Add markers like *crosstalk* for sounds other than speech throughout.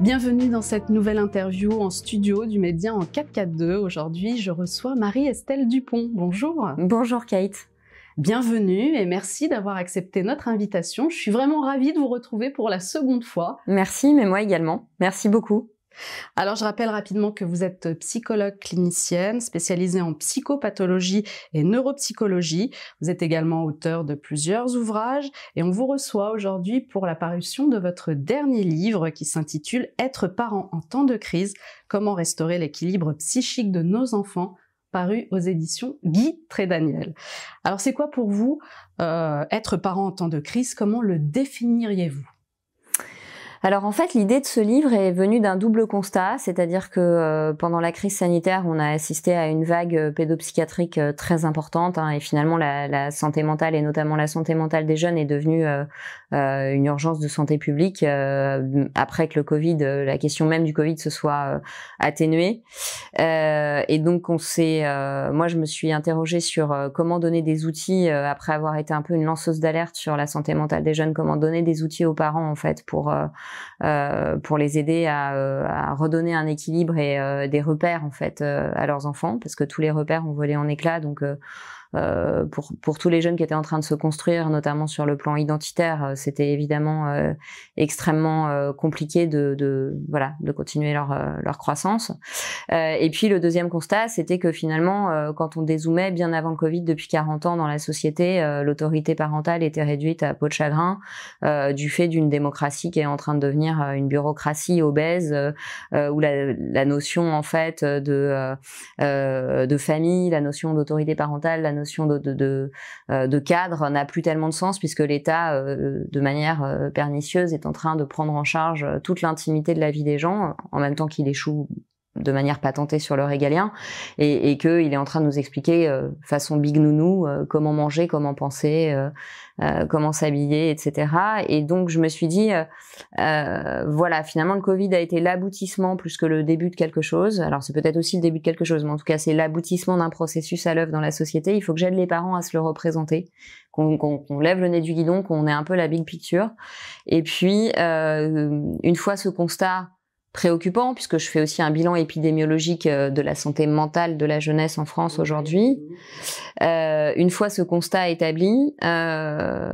Bienvenue dans cette nouvelle interview en studio du Média en 442. Aujourd'hui, je reçois Marie-Estelle Dupont. Bonjour. Bonjour Kate. Bienvenue et merci d'avoir accepté notre invitation. Je suis vraiment ravie de vous retrouver pour la seconde fois. Merci, mais moi également. Merci beaucoup. Alors, je rappelle rapidement que vous êtes psychologue clinicienne spécialisée en psychopathologie et neuropsychologie. Vous êtes également auteur de plusieurs ouvrages et on vous reçoit aujourd'hui pour la parution de votre dernier livre qui s'intitule Être parent en temps de crise, comment restaurer l'équilibre psychique de nos enfants paru aux éditions Guy Trédaniel. Alors c'est quoi pour vous euh, être parent en temps de crise? Comment le définiriez-vous? Alors en fait, l'idée de ce livre est venue d'un double constat, c'est-à-dire que euh, pendant la crise sanitaire, on a assisté à une vague euh, pédopsychiatrique euh, très importante, hein, et finalement la, santé mentale et notamment la santé mentale des jeunes est devenue une urgence de santé publique après que le Covid, la question même du Covid se soit atténuée. et donc on s'est, moi je me suis interrogée sur comment donner des outils après avoir été un peu une lanceuse d'alerte sur la santé mentale des jeunes, comment donner des outils aux parents en fait pour euh, pour les aider à, euh, à, redonner un équilibre et euh, des repères en fait à leurs enfants, parce que tous les repères ont volé en éclats. Donc euh, pour, pour tous les jeunes qui étaient en train de se construire, notamment sur le plan identitaire, euh, c'était évidemment euh, extrêmement compliqué de, de, voilà de continuer leur, leur croissance. et puis le deuxième constat, c'était que finalement, quand on dézoomait bien avant le Covid, depuis 40 ans dans la société, l'autorité parentale était réduite à peau de chagrin du fait d'une démocratie qui est en train de devenir une bureaucratie obèse, où la, la, notion en fait de de famille, la notion d'autorité parentale, euh, de, cadre n'a plus tellement de sens puisque l'État, euh, de manière euh, pernicieuse, est en train de prendre en charge toute l'intimité de la vie des gens, en même temps qu'il échoue de manière patentée sur le régalien et, et qu'il est en train de nous expliquer façon big nounou comment manger, comment penser, euh, comment s'habiller, etc. Et donc je me suis dit, euh, euh, voilà, finalement le Covid a été l'aboutissement plus que le début de quelque chose. Alors c'est peut-être aussi le début de quelque chose, mais en tout cas c'est l'aboutissement d'un processus à l'œuvre dans la société. Il faut que j'aide les parents à se le représenter, qu'on lève le nez du guidon, qu'on ait un peu la big picture. Et puis une fois ce constat préoccupant puisque je fais aussi un bilan épidémiologique euh, de la santé mentale de la jeunesse en France aujourd'hui. Euh, une fois ce constat établi, euh,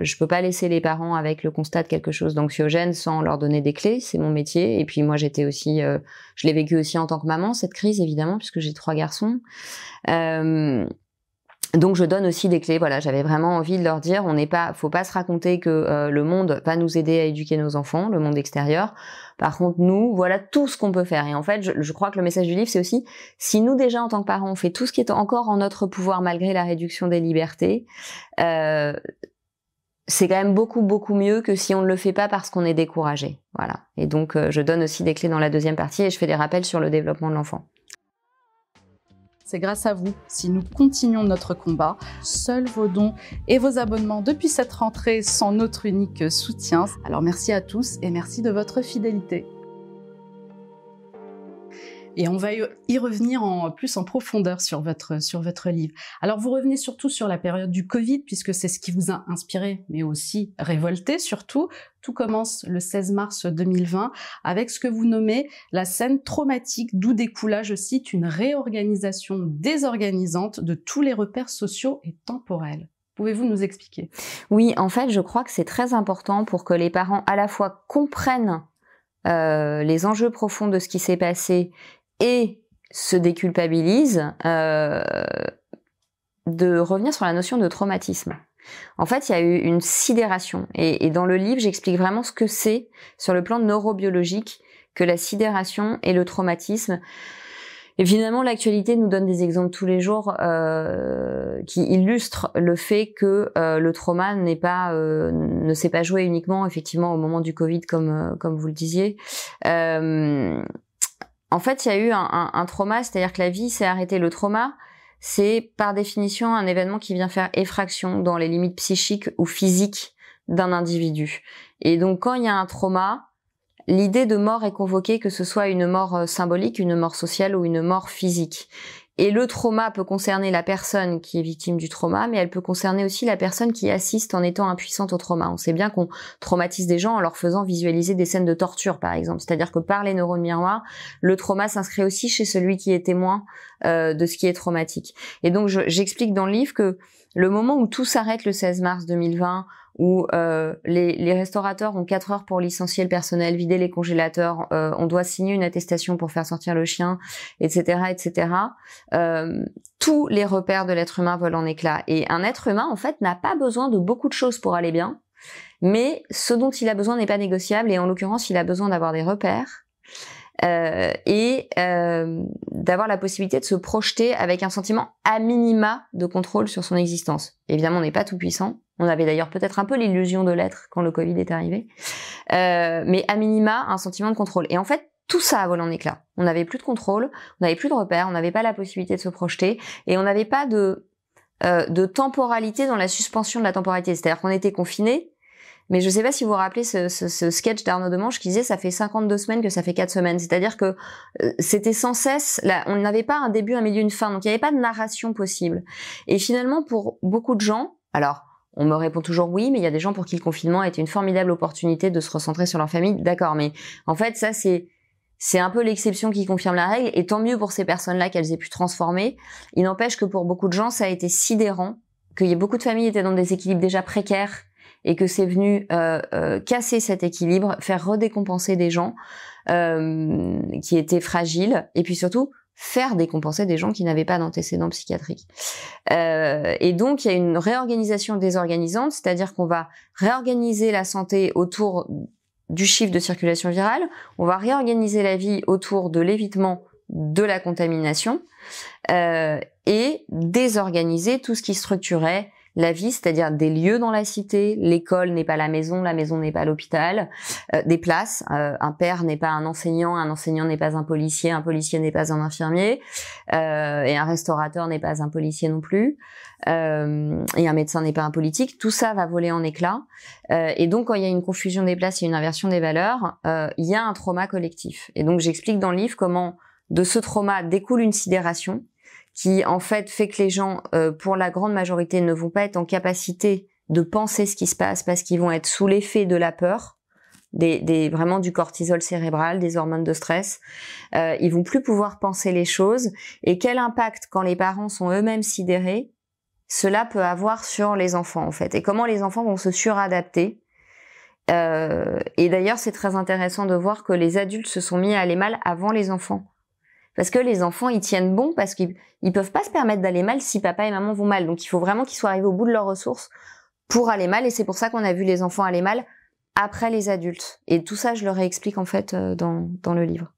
je peux pas laisser les parents avec le constat de quelque chose d'anxiogène sans leur donner des clés. C'est mon métier. Et puis moi, j'étais aussi, euh, je l'ai vécu aussi en tant que maman cette crise évidemment puisque j'ai trois garçons. Euh, donc je donne aussi des clés. Voilà, j'avais vraiment envie de leur dire, on n'est pas, faut pas se raconter que euh, le monde va nous aider à éduquer nos enfants, le monde extérieur. Par contre, nous, voilà tout ce qu'on peut faire. Et en fait, je, crois que le message du livre, c'est aussi, si nous déjà en tant que parents, on fait tout ce qui est encore en notre pouvoir malgré la réduction des libertés, euh, c'est quand même beaucoup beaucoup mieux que si on ne le fait pas parce qu'on est découragé. Voilà. Et donc, euh, je donne aussi des clés dans la deuxième partie et je fais des rappels sur le développement de l'enfant. C'est grâce à vous si nous continuons notre combat. Seuls vos dons et vos abonnements depuis cette rentrée sont notre unique soutien. Alors merci à tous et merci de votre fidélité. Et on va y revenir en plus en profondeur sur votre, sur votre livre. Alors vous revenez surtout sur la période du Covid, puisque c'est ce qui vous a inspiré, mais aussi révolté surtout. Tout commence le 16 mars 2020 avec ce que vous nommez la scène traumatique, d'où découla, je cite, une réorganisation désorganisante de tous les repères sociaux et temporels. Pouvez-vous nous expliquer? Oui, en fait, je crois que c'est très important pour que les parents à la fois comprennent euh, les enjeux profonds de ce qui s'est passé et se déculpabilise euh, de revenir sur la notion de traumatisme. En fait, il y a eu une sidération. Et, dans le livre, j'explique vraiment ce que c'est sur le plan neurobiologique que la sidération et le traumatisme. Évidemment, l'actualité nous donne des exemples tous les jours euh, qui illustrent le fait que euh, le trauma n'est pas, ne s'est pas joué uniquement effectivement au moment du Covid, comme comme vous le disiez. En fait, il y a eu un, trauma, c'est-à-dire que la vie s'est arrêtée. Le trauma, c'est par définition un événement qui vient faire effraction dans les limites psychiques ou physiques d'un individu. Et donc, quand il y a un trauma, l'idée de mort est convoquée, que ce soit une mort euh, symbolique, une mort sociale ou une mort physique. Et le trauma peut concerner la personne qui est victime du trauma, mais elle peut concerner aussi la personne qui assiste en étant impuissante au trauma. On sait bien qu'on traumatise des gens en leur faisant visualiser des scènes de torture, par exemple. C'est-à-dire que par les neurones miroirs, le trauma s'inscrit aussi chez celui qui est témoin euh, de ce qui est traumatique. Et donc, j'explique dans le livre que le moment où tout s'arrête le 16 mars 2020, où euh, les, restaurateurs ont 4 heures pour licencier le personnel, vider les congélateurs, euh, on doit signer une attestation pour faire sortir le chien, etc., etc. Euh, tous les repères de l'être humain volent en éclats. Et un être humain, en fait, n'a pas besoin de beaucoup de choses pour aller bien, mais ce dont il a besoin n'est pas négociable, et en l'occurrence, il a besoin d'avoir des repères, euh, et euh, d'avoir la possibilité de se projeter avec un sentiment à minima de contrôle sur son existence. Évidemment, on n'est pas tout puissant. On avait d'ailleurs peut-être un peu l'illusion de l'être quand le Covid est arrivé, euh, mais à minima un sentiment de contrôle. Et en fait, tout ça a volé en éclats. On n'avait plus de contrôle, on n'avait plus de repères, on n'avait pas la possibilité de se projeter, et on n'avait pas de euh, de temporalité dans la suspension de la temporalité. C'est-à-dire qu'on était confiné, mais je ne sais pas si vous vous rappelez ce, ce, ce sketch d'Arnaud Demanche qui disait ça fait 52 semaines que ça fait 4 semaines. C'est-à-dire que euh, c'était sans cesse, là, on n'avait pas un début, un milieu, une fin. Donc il n'y avait pas de narration possible. Et finalement, pour beaucoup de gens, alors on me répond toujours oui, mais il y a des gens pour qui le confinement a été une formidable opportunité de se recentrer sur leur famille. D'accord, mais en fait ça c'est c'est un peu l'exception qui confirme la règle, et tant mieux pour ces personnes-là qu'elles aient pu transformer. Il n'empêche que pour beaucoup de gens, ça a été sidérant, qu'il y ait beaucoup de familles étaient dans des équilibres déjà précaires, et que c'est venu euh, euh, casser cet équilibre, faire redécompenser des gens euh, qui étaient fragiles, et puis surtout faire décompenser des gens qui n'avaient pas d'antécédents psychiatriques. Et donc il y a une réorganisation désorganisante, c'est-à-dire qu'on va réorganiser la santé autour du chiffre de circulation virale, on va réorganiser la vie autour de l'évitement de la contamination et désorganiser tout ce qui structurait la vie, c'est-à-dire des lieux dans la cité. L'école n'est pas la maison, la maison n'est pas l'hôpital. Euh, des places. Euh, un père n'est pas un enseignant, un enseignant n'est pas un policier, un policier n'est pas un infirmier, euh, et un restaurateur n'est pas un policier non plus. et un médecin n'est pas un politique. Tout ça va voler en éclats. et donc, quand il y a une confusion des places et une inversion des valeurs, il y a un trauma collectif. Et donc, j'explique dans le livre comment de ce trauma découle une sidération qui en fait fait que les gens, euh, pour la grande majorité, ne vont pas être en capacité de penser ce qui se passe parce qu'ils vont être sous l'effet de la peur, des, des, vraiment du cortisol cérébral, des hormones de stress. Euh, ils vont plus pouvoir penser les choses. Et quel impact quand les parents sont eux-mêmes sidérés, cela peut avoir sur les enfants en fait? Et comment les enfants vont se suradapter? Euh, et d'ailleurs, c'est très intéressant de voir que les adultes se sont mis à aller mal avant les enfants. Parce que les enfants, ils tiennent bon parce qu'ils ils peuvent pas se permettre d'aller mal si papa et maman vont mal. Donc il faut vraiment qu'ils soient arrivés au bout de leurs ressources pour aller mal. Et c'est pour ça qu'on a vu les enfants aller mal après les adultes. Et tout ça, je leur explique en fait euh, dans, dans le livre.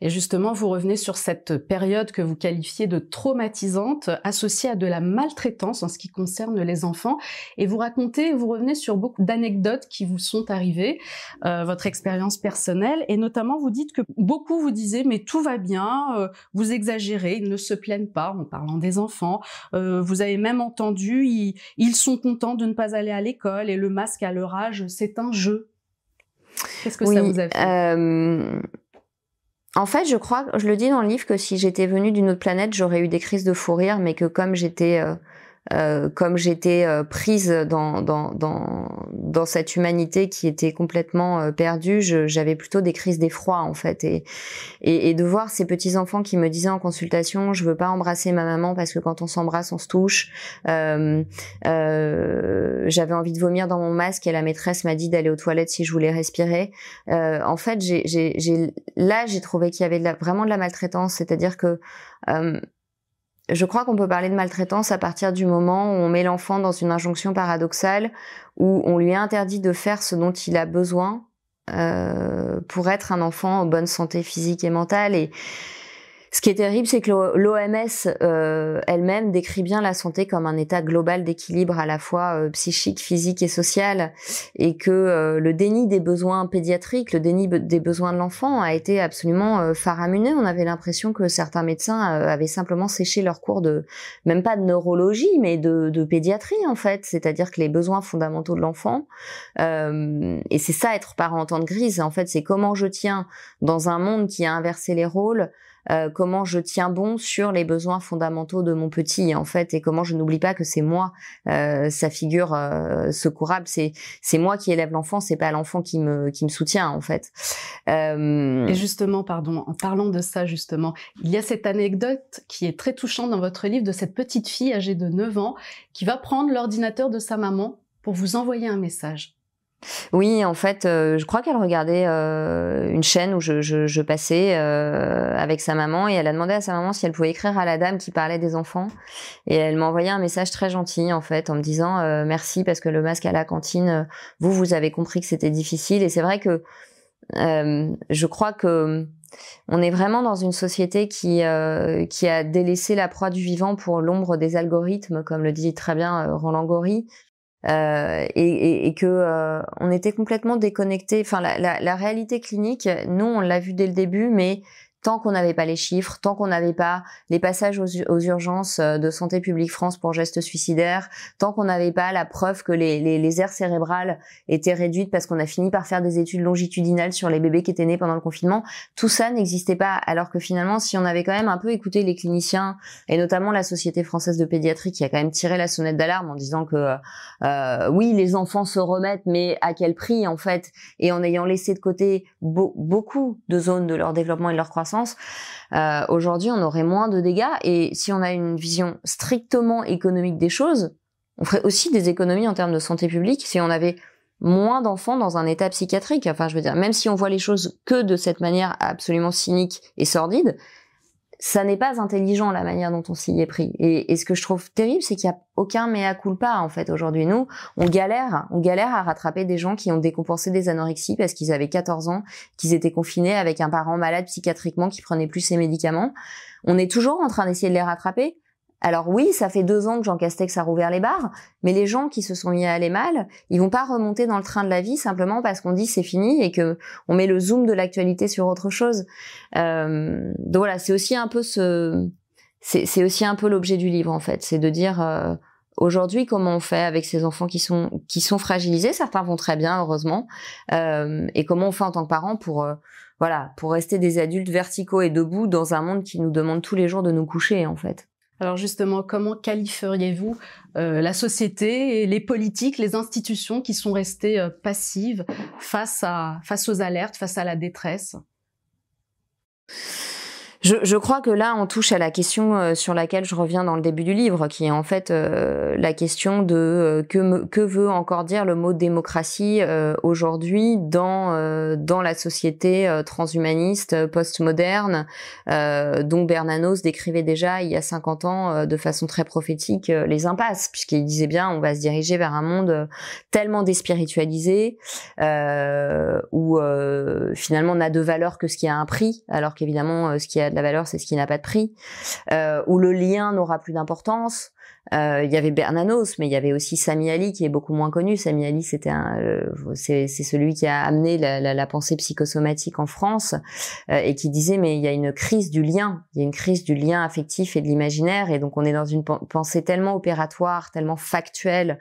Et justement, vous revenez sur cette période que vous qualifiez de traumatisante, associée à de la maltraitance en ce qui concerne les enfants. Et vous racontez, vous revenez sur beaucoup d'anecdotes qui vous sont arrivées, euh, votre expérience personnelle, et notamment vous dites que beaucoup vous disaient mais tout va bien, euh, vous exagérez, ils ne se plaignent pas en parlant des enfants. Euh, vous avez même entendu, ils, ils sont contents de ne pas aller à l'école et le masque à leur âge, c'est un jeu. Qu'est-ce que ça vous a fait? En fait, je crois, je le dis dans le livre, que si j'étais venue d'une autre planète, j'aurais eu des crises de fou rire, mais que comme j'étais euh, euh, comme j'étais euh, prise dans, dans, dans, dans, cette humanité qui était complètement euh, perdue, j'avais plutôt des crises d'effroi en fait. Et, et, et, de voir ces petits enfants qui me disaient en consultation, je veux pas embrasser ma maman parce que quand on s'embrasse, on se touche. Euh, j'avais envie de vomir dans mon masque et la maîtresse m'a dit d'aller aux toilettes si je voulais respirer. en fait, j'ai, là, j'ai trouvé qu'il y avait vraiment de la maltraitance, c'est-à-dire que je crois qu'on peut parler de maltraitance à partir du moment où on met l'enfant dans une injonction paradoxale, où on lui interdit de faire ce dont il a besoin euh, pour être un enfant en bonne santé physique et mentale. Et ce qui est terrible, c'est que l'OMS euh, elle-même décrit bien la santé comme un état global d'équilibre à la fois euh, psychique, physique et social, et que euh, le déni des besoins pédiatriques, le déni des besoins de l'enfant a été absolument faramineux. On avait l'impression que certains médecins avaient simplement séché leur cours de, même pas de neurologie, mais de, pédiatrie en fait, c'est-à-dire que les besoins fondamentaux de l'enfant, et c'est ça être parent en temps de grise, en fait, c'est comment je tiens dans un monde qui a inversé les rôles, euh, comment je tiens bon sur les besoins fondamentaux de mon petit en fait et comment je n'oublie pas que c'est moi euh, sa figure euh, secourable. C'est c'est moi qui élève l'enfant c'est pas l'enfant qui me qui me soutient en fait. Et justement pardon en parlant de ça justement il y a cette anecdote qui est très touchante dans votre livre de cette petite fille âgée de 9 ans qui va prendre l'ordinateur de sa maman pour vous envoyer un message oui, en fait, euh, je crois qu'elle regardait euh, une chaîne où je, passais euh, avec sa maman et elle a demandé à sa maman si elle pouvait écrire à la dame qui parlait des enfants. Et elle m'a envoyé un message très gentil, en fait, en me disant merci parce que le masque à la cantine, vous, vous avez compris que c'était difficile. Et c'est vrai que je crois que on est vraiment dans une société qui, qui a délaissé la proie du vivant pour l'ombre des algorithmes, comme le dit très bien Roland Gori. Euh, et, et, que euh, on était complètement déconnecté. Enfin, la, la, la, réalité clinique, nous, on l'a vu dès le début, mais tant qu'on n'avait pas les chiffres, tant qu'on n'avait pas les passages aux, urgences euh, de Santé publique France pour gestes suicidaires, tant qu'on n'avait pas la preuve que les, les, les aires cérébrales étaient réduites parce qu'on a fini par faire des études longitudinales sur les bébés qui étaient nés pendant le confinement, tout ça n'existait pas. Alors que finalement, si on avait quand même un peu écouté les cliniciens et notamment la Société française de pédiatrie qui a quand même tiré la sonnette d'alarme en disant que euh, oui, les enfants se remettent, mais à quel prix en fait, et en ayant laissé de côté beaucoup de zones de leur développement et de leur croissance euh, aujourd'hui, on aurait moins de dégâts. Et si on a une vision strictement économique des choses, on ferait aussi des économies en termes de santé publique si on avait moins d'enfants dans un état psychiatrique. Enfin, je veux dire, même si on voit les choses que de cette manière absolument cynique et sordide, ça n'est pas intelligent la manière dont on s'y est pris. Et, ce que je trouve terrible, c'est qu'il n'y a aucun mea culpa en fait aujourd'hui. Nous, on galère, on galère à rattraper des gens qui ont décompensé des anorexies parce qu'ils avaient 14 ans, qu'ils étaient confinés avec un parent malade psychiatriquement qui prenait plus ses médicaments. On est toujours en train d'essayer de les rattraper. Alors oui, ça fait deux ans que Jean Castex a rouvert les bars, mais les gens qui se sont mis à aller mal, ils vont pas remonter dans le train de la vie simplement parce qu'on dit c'est fini et que on met le zoom de l'actualité sur autre chose. Euh, donc voilà, c'est aussi un peu ce, c'est aussi un peu l'objet du livre en fait, c'est de dire euh, aujourd'hui comment on fait avec ces enfants qui sont qui sont fragilisés, certains vont très bien heureusement, euh, et comment on fait en tant que parents pour voilà pour rester des adultes verticaux et debout dans un monde qui nous demande tous les jours de nous coucher en fait. Alors justement, comment qualifieriez-vous euh, la société les politiques, les institutions qui sont restées euh, passives face, à, face aux alertes, face à la détresse? Je, je, crois que là, on touche à la question euh, sur laquelle je reviens dans le début du livre, qui est en fait euh, la question de euh, que, que veut encore dire le mot démocratie aujourd'hui dans dans la société transhumaniste postmoderne, dont Bernanos décrivait déjà il y a 50 ans de façon très prophétique les impasses, puisqu'il disait bien on va se diriger vers un monde tellement déspiritualisé où finalement on n'a de valeur que ce qui a un prix, alors qu'évidemment ce qui a de la valeur, c'est ce qui n'a pas de prix, euh, où le lien n'aura plus d'importance. Euh, il y avait Bernanos, mais il y avait aussi Sami Ali qui est beaucoup moins connu. Sami Ali, c'était euh, c'est, celui qui a amené la, pensée psychosomatique en France et qui disait mais il y a une crise du lien, il y a une crise du lien affectif et de l'imaginaire, et donc on est dans une pensée tellement opératoire, tellement factuelle,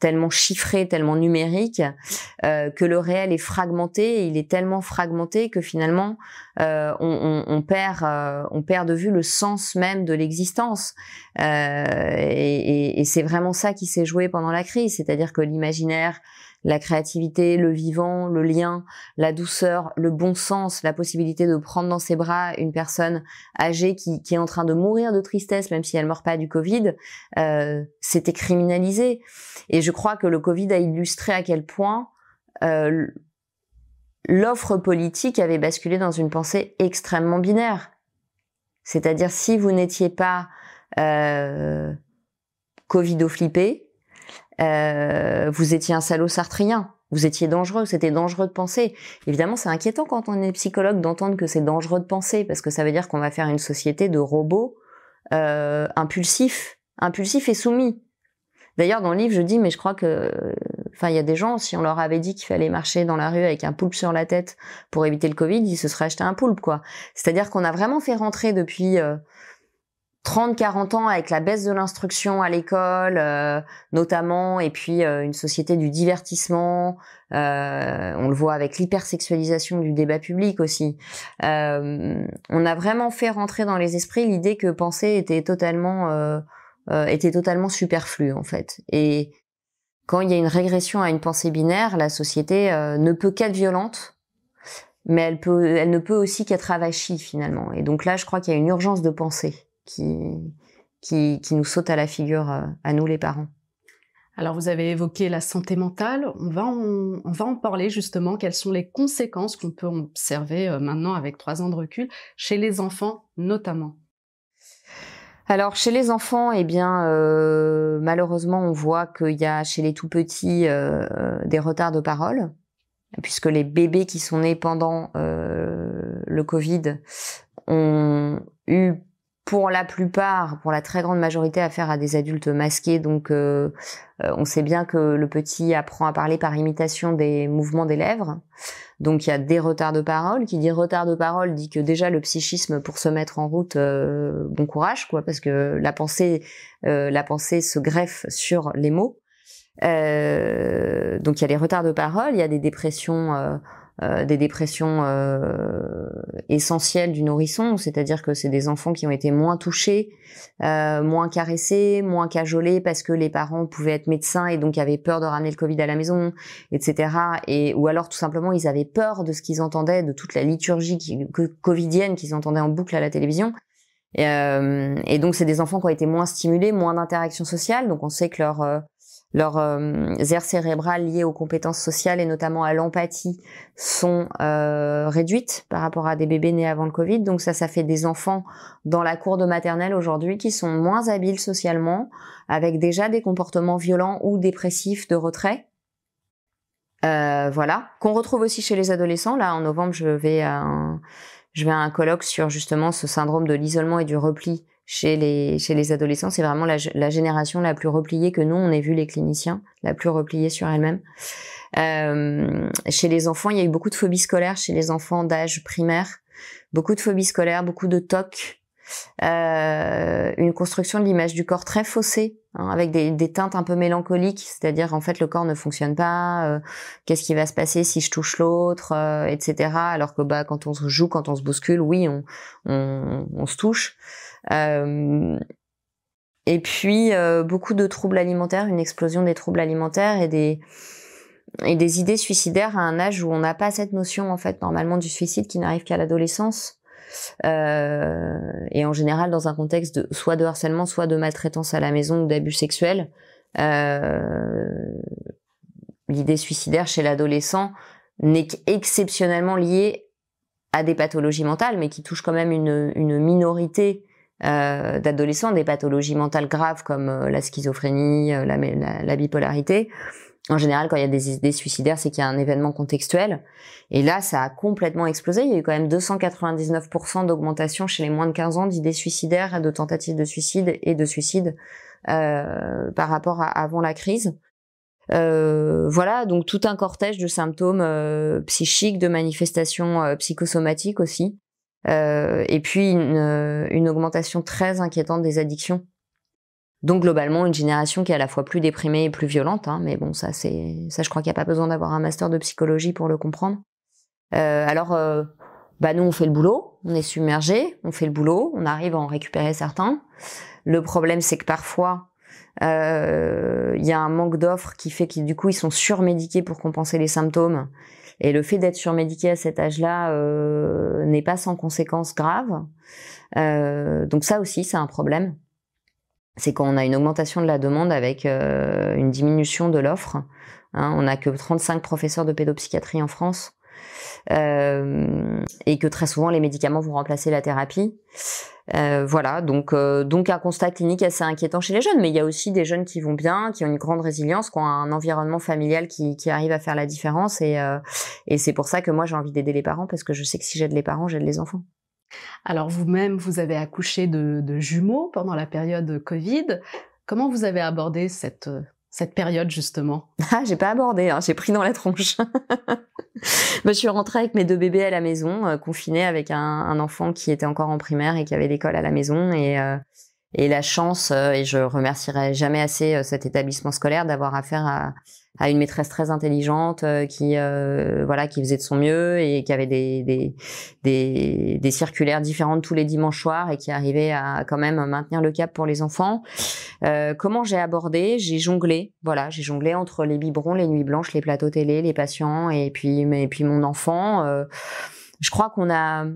tellement chiffré, tellement numérique, euh, que le réel est fragmenté. il est tellement fragmenté que finalement, euh, on, perd, euh, on perd de vue le sens même de l'existence. et c'est vraiment ça qui s'est joué pendant la crise, c'est-à-dire que l'imaginaire la créativité, le vivant, le lien, la douceur, le bon sens, la possibilité de prendre dans ses bras une personne âgée qui, est en train de mourir de tristesse, même si elle meurt pas du Covid, euh, c'était criminalisé. Et je crois que le Covid a illustré à quel point euh, l'offre politique avait basculé dans une pensée extrêmement binaire. C'est-à-dire si vous n'étiez pas euh, Covido-flippé, euh, vous étiez un salaud sartrien, vous étiez dangereux, c'était dangereux de penser. Évidemment, c'est inquiétant quand on est psychologue d'entendre que c'est dangereux de penser, parce que ça veut dire qu'on va faire une société de robots euh, impulsifs, impulsifs et soumis. D'ailleurs, dans le livre, je dis, mais je crois que, enfin, il y a des gens, si on leur avait dit qu'il fallait marcher dans la rue avec un poulpe sur la tête pour éviter le Covid, ils se seraient acheté un poulpe, quoi. C'est-à-dire qu'on a vraiment fait rentrer depuis euh, 30-40 ans avec la baisse de l'instruction à l'école, euh, notamment, et puis euh, une société du divertissement. Euh, on le voit avec l'hypersexualisation du débat public aussi. on a vraiment fait rentrer dans les esprits l'idée que penser était totalement était totalement superflu en fait. Et quand il y a une régression à une pensée binaire, la société ne peut qu'être violente, mais elle peut, elle ne peut aussi qu'être avachie finalement. Et donc là, je crois qu'il y a une urgence de pensée qui, qui, qui nous saute à la figure euh, à nous les parents. Alors vous avez évoqué la santé mentale, on va en, on va en parler justement, quelles sont les conséquences qu'on peut observer euh, maintenant avec trois ans de recul chez les enfants notamment? Alors chez les enfants, eh bien euh, malheureusement on voit qu'il y a chez les tout petits euh, des retards de parole, puisque les bébés qui sont nés pendant euh, le Covid ont eu pour la plupart, pour la très grande majorité, affaire à des adultes masqués. Donc, euh, euh, on sait bien que le petit apprend à parler par imitation des mouvements des lèvres. Donc, il y a des retards de parole. Qui dit retard de parole dit que déjà le psychisme pour se mettre en route, euh, bon courage, quoi, parce que la pensée, la pensée se greffe sur les mots. donc, il y a des retards de parole, il y a des dépressions euh, des dépressions euh, essentielles du nourrisson, c'est-à-dire que c'est des enfants qui ont été moins touchés, euh, moins caressés, moins cajolés parce que les parents pouvaient être médecins et donc avaient peur de ramener le Covid à la maison, etc. Et ou alors tout simplement ils avaient peur de ce qu'ils entendaient, de toute la liturgie qui, covidienne qu'ils entendaient en boucle à la télévision. Et, euh, et donc c'est des enfants qui ont été moins stimulés, moins d'interaction sociale, donc on sait que leur leurs euh, aires cérébrales liées aux compétences sociales et notamment à l'empathie sont euh, réduites par rapport à des bébés nés avant le Covid. Donc ça, ça fait des enfants dans la cour de maternelle aujourd'hui qui sont moins habiles socialement, avec déjà des comportements violents ou dépressifs de retrait. Euh, voilà, qu'on retrouve aussi chez les adolescents. Là, en novembre, je vais à un, je vais à un colloque sur justement ce syndrome de l'isolement et du repli chez les, chez les adolescents. C'est vraiment la, la, génération la plus repliée que nous, on ait vu les cliniciens, la plus repliée sur elle-même. Euh, chez les enfants, il y a eu beaucoup de phobies scolaires chez les enfants d'âge primaire, beaucoup de phobies scolaires, beaucoup de TOC, euh, une construction de l'image du corps très faussée, hein, avec des, des, teintes un peu mélancoliques, c'est-à-dire en fait le corps ne fonctionne pas, euh, qu'est-ce qui va se passer si je touche l'autre, euh, etc. Alors que bah quand on se joue, quand on se bouscule, oui, on, on, on se touche. Euh, et puis euh, beaucoup de troubles alimentaires, une explosion des troubles alimentaires et des idées suicidaires à un âge où on n'a pas cette notion en fait normalement du suicide qui n'arrive qu'à l'adolescence. Euh, et en général dans un contexte de, soit de harcèlement, soit de maltraitance à la maison ou d'abus sexuels. L'idée suicidaire chez l'adolescent n'est qu'exceptionnellement liée à des pathologies mentales, mais qui touche quand même une minorité euh, d'adolescents, des pathologies mentales graves comme euh, la schizophrénie, euh, la, la, bipolarité. En général, quand il y a des idées suicidaires, c'est qu'il y a un événement contextuel. Et là, ça a complètement explosé. Il y a eu quand même 299% d'augmentation chez les moins de 15 ans d'idées suicidaires, de tentatives de suicide et de suicide euh, par rapport à avant la crise. Euh, voilà, donc tout un cortège de symptômes euh, psychiques, de manifestations psychosomatiques aussi. Euh, et puis une, euh, une, augmentation très inquiétante des addictions. Donc globalement, une génération qui est à la fois plus déprimée et plus violente. Hein, mais bon, ça, c'est ça, je crois qu'il n'y a pas besoin d'avoir un master de psychologie pour le comprendre. Euh, alors, euh, bah nous, on fait le boulot, on est submergé, on fait le boulot, on arrive à en récupérer certains. Le problème, c'est que parfois, il y a un manque d'offres qui fait qu'ils du coup, ils sont surmédiqués pour compenser les symptômes et le fait d'être surmédiqué à cet âge-là euh, n'est pas sans conséquences graves. Euh, donc ça aussi, c'est un problème. C'est quand on a une augmentation de la demande avec euh, une diminution de l'offre. Hein, on n'a que 35 professeurs de pédopsychiatrie en France. Euh, et que très souvent les médicaments vont remplacer la thérapie. Euh, voilà, donc euh, donc un constat clinique assez inquiétant chez les jeunes, mais il y a aussi des jeunes qui vont bien, qui ont une grande résilience, qui ont un environnement familial qui, qui arrive à faire la différence, et, et c'est pour ça que moi j'ai envie d'aider les parents parce que je sais que si j'aide les parents, j'aide les enfants. Alors vous-même, vous avez accouché de, de jumeaux pendant la période Covid. Comment vous avez abordé cette cette période justement Ah, j'ai pas abordé, hein, j'ai pris dans la tronche. *laughs* je suis rentrée avec mes deux bébés à la maison, euh, confinée avec un, un, enfant qui était encore en primaire et qui avait l'école à la maison. Et, euh, et la chance, et je remercierai jamais assez cet établissement scolaire d'avoir affaire à, une maîtresse très intelligente euh, qui euh, voilà qui faisait de son mieux et qui avait des, circulaires différentes tous les dimanches soirs et qui arrivait à quand même maintenir le cap pour les enfants. Euh, comment j'ai abordé? J'ai jonglé, voilà, j'ai jonglé entre les biberons, les nuits blanches, les plateaux télé, les patients et puis et puis mon enfant. Euh, je crois qu'on a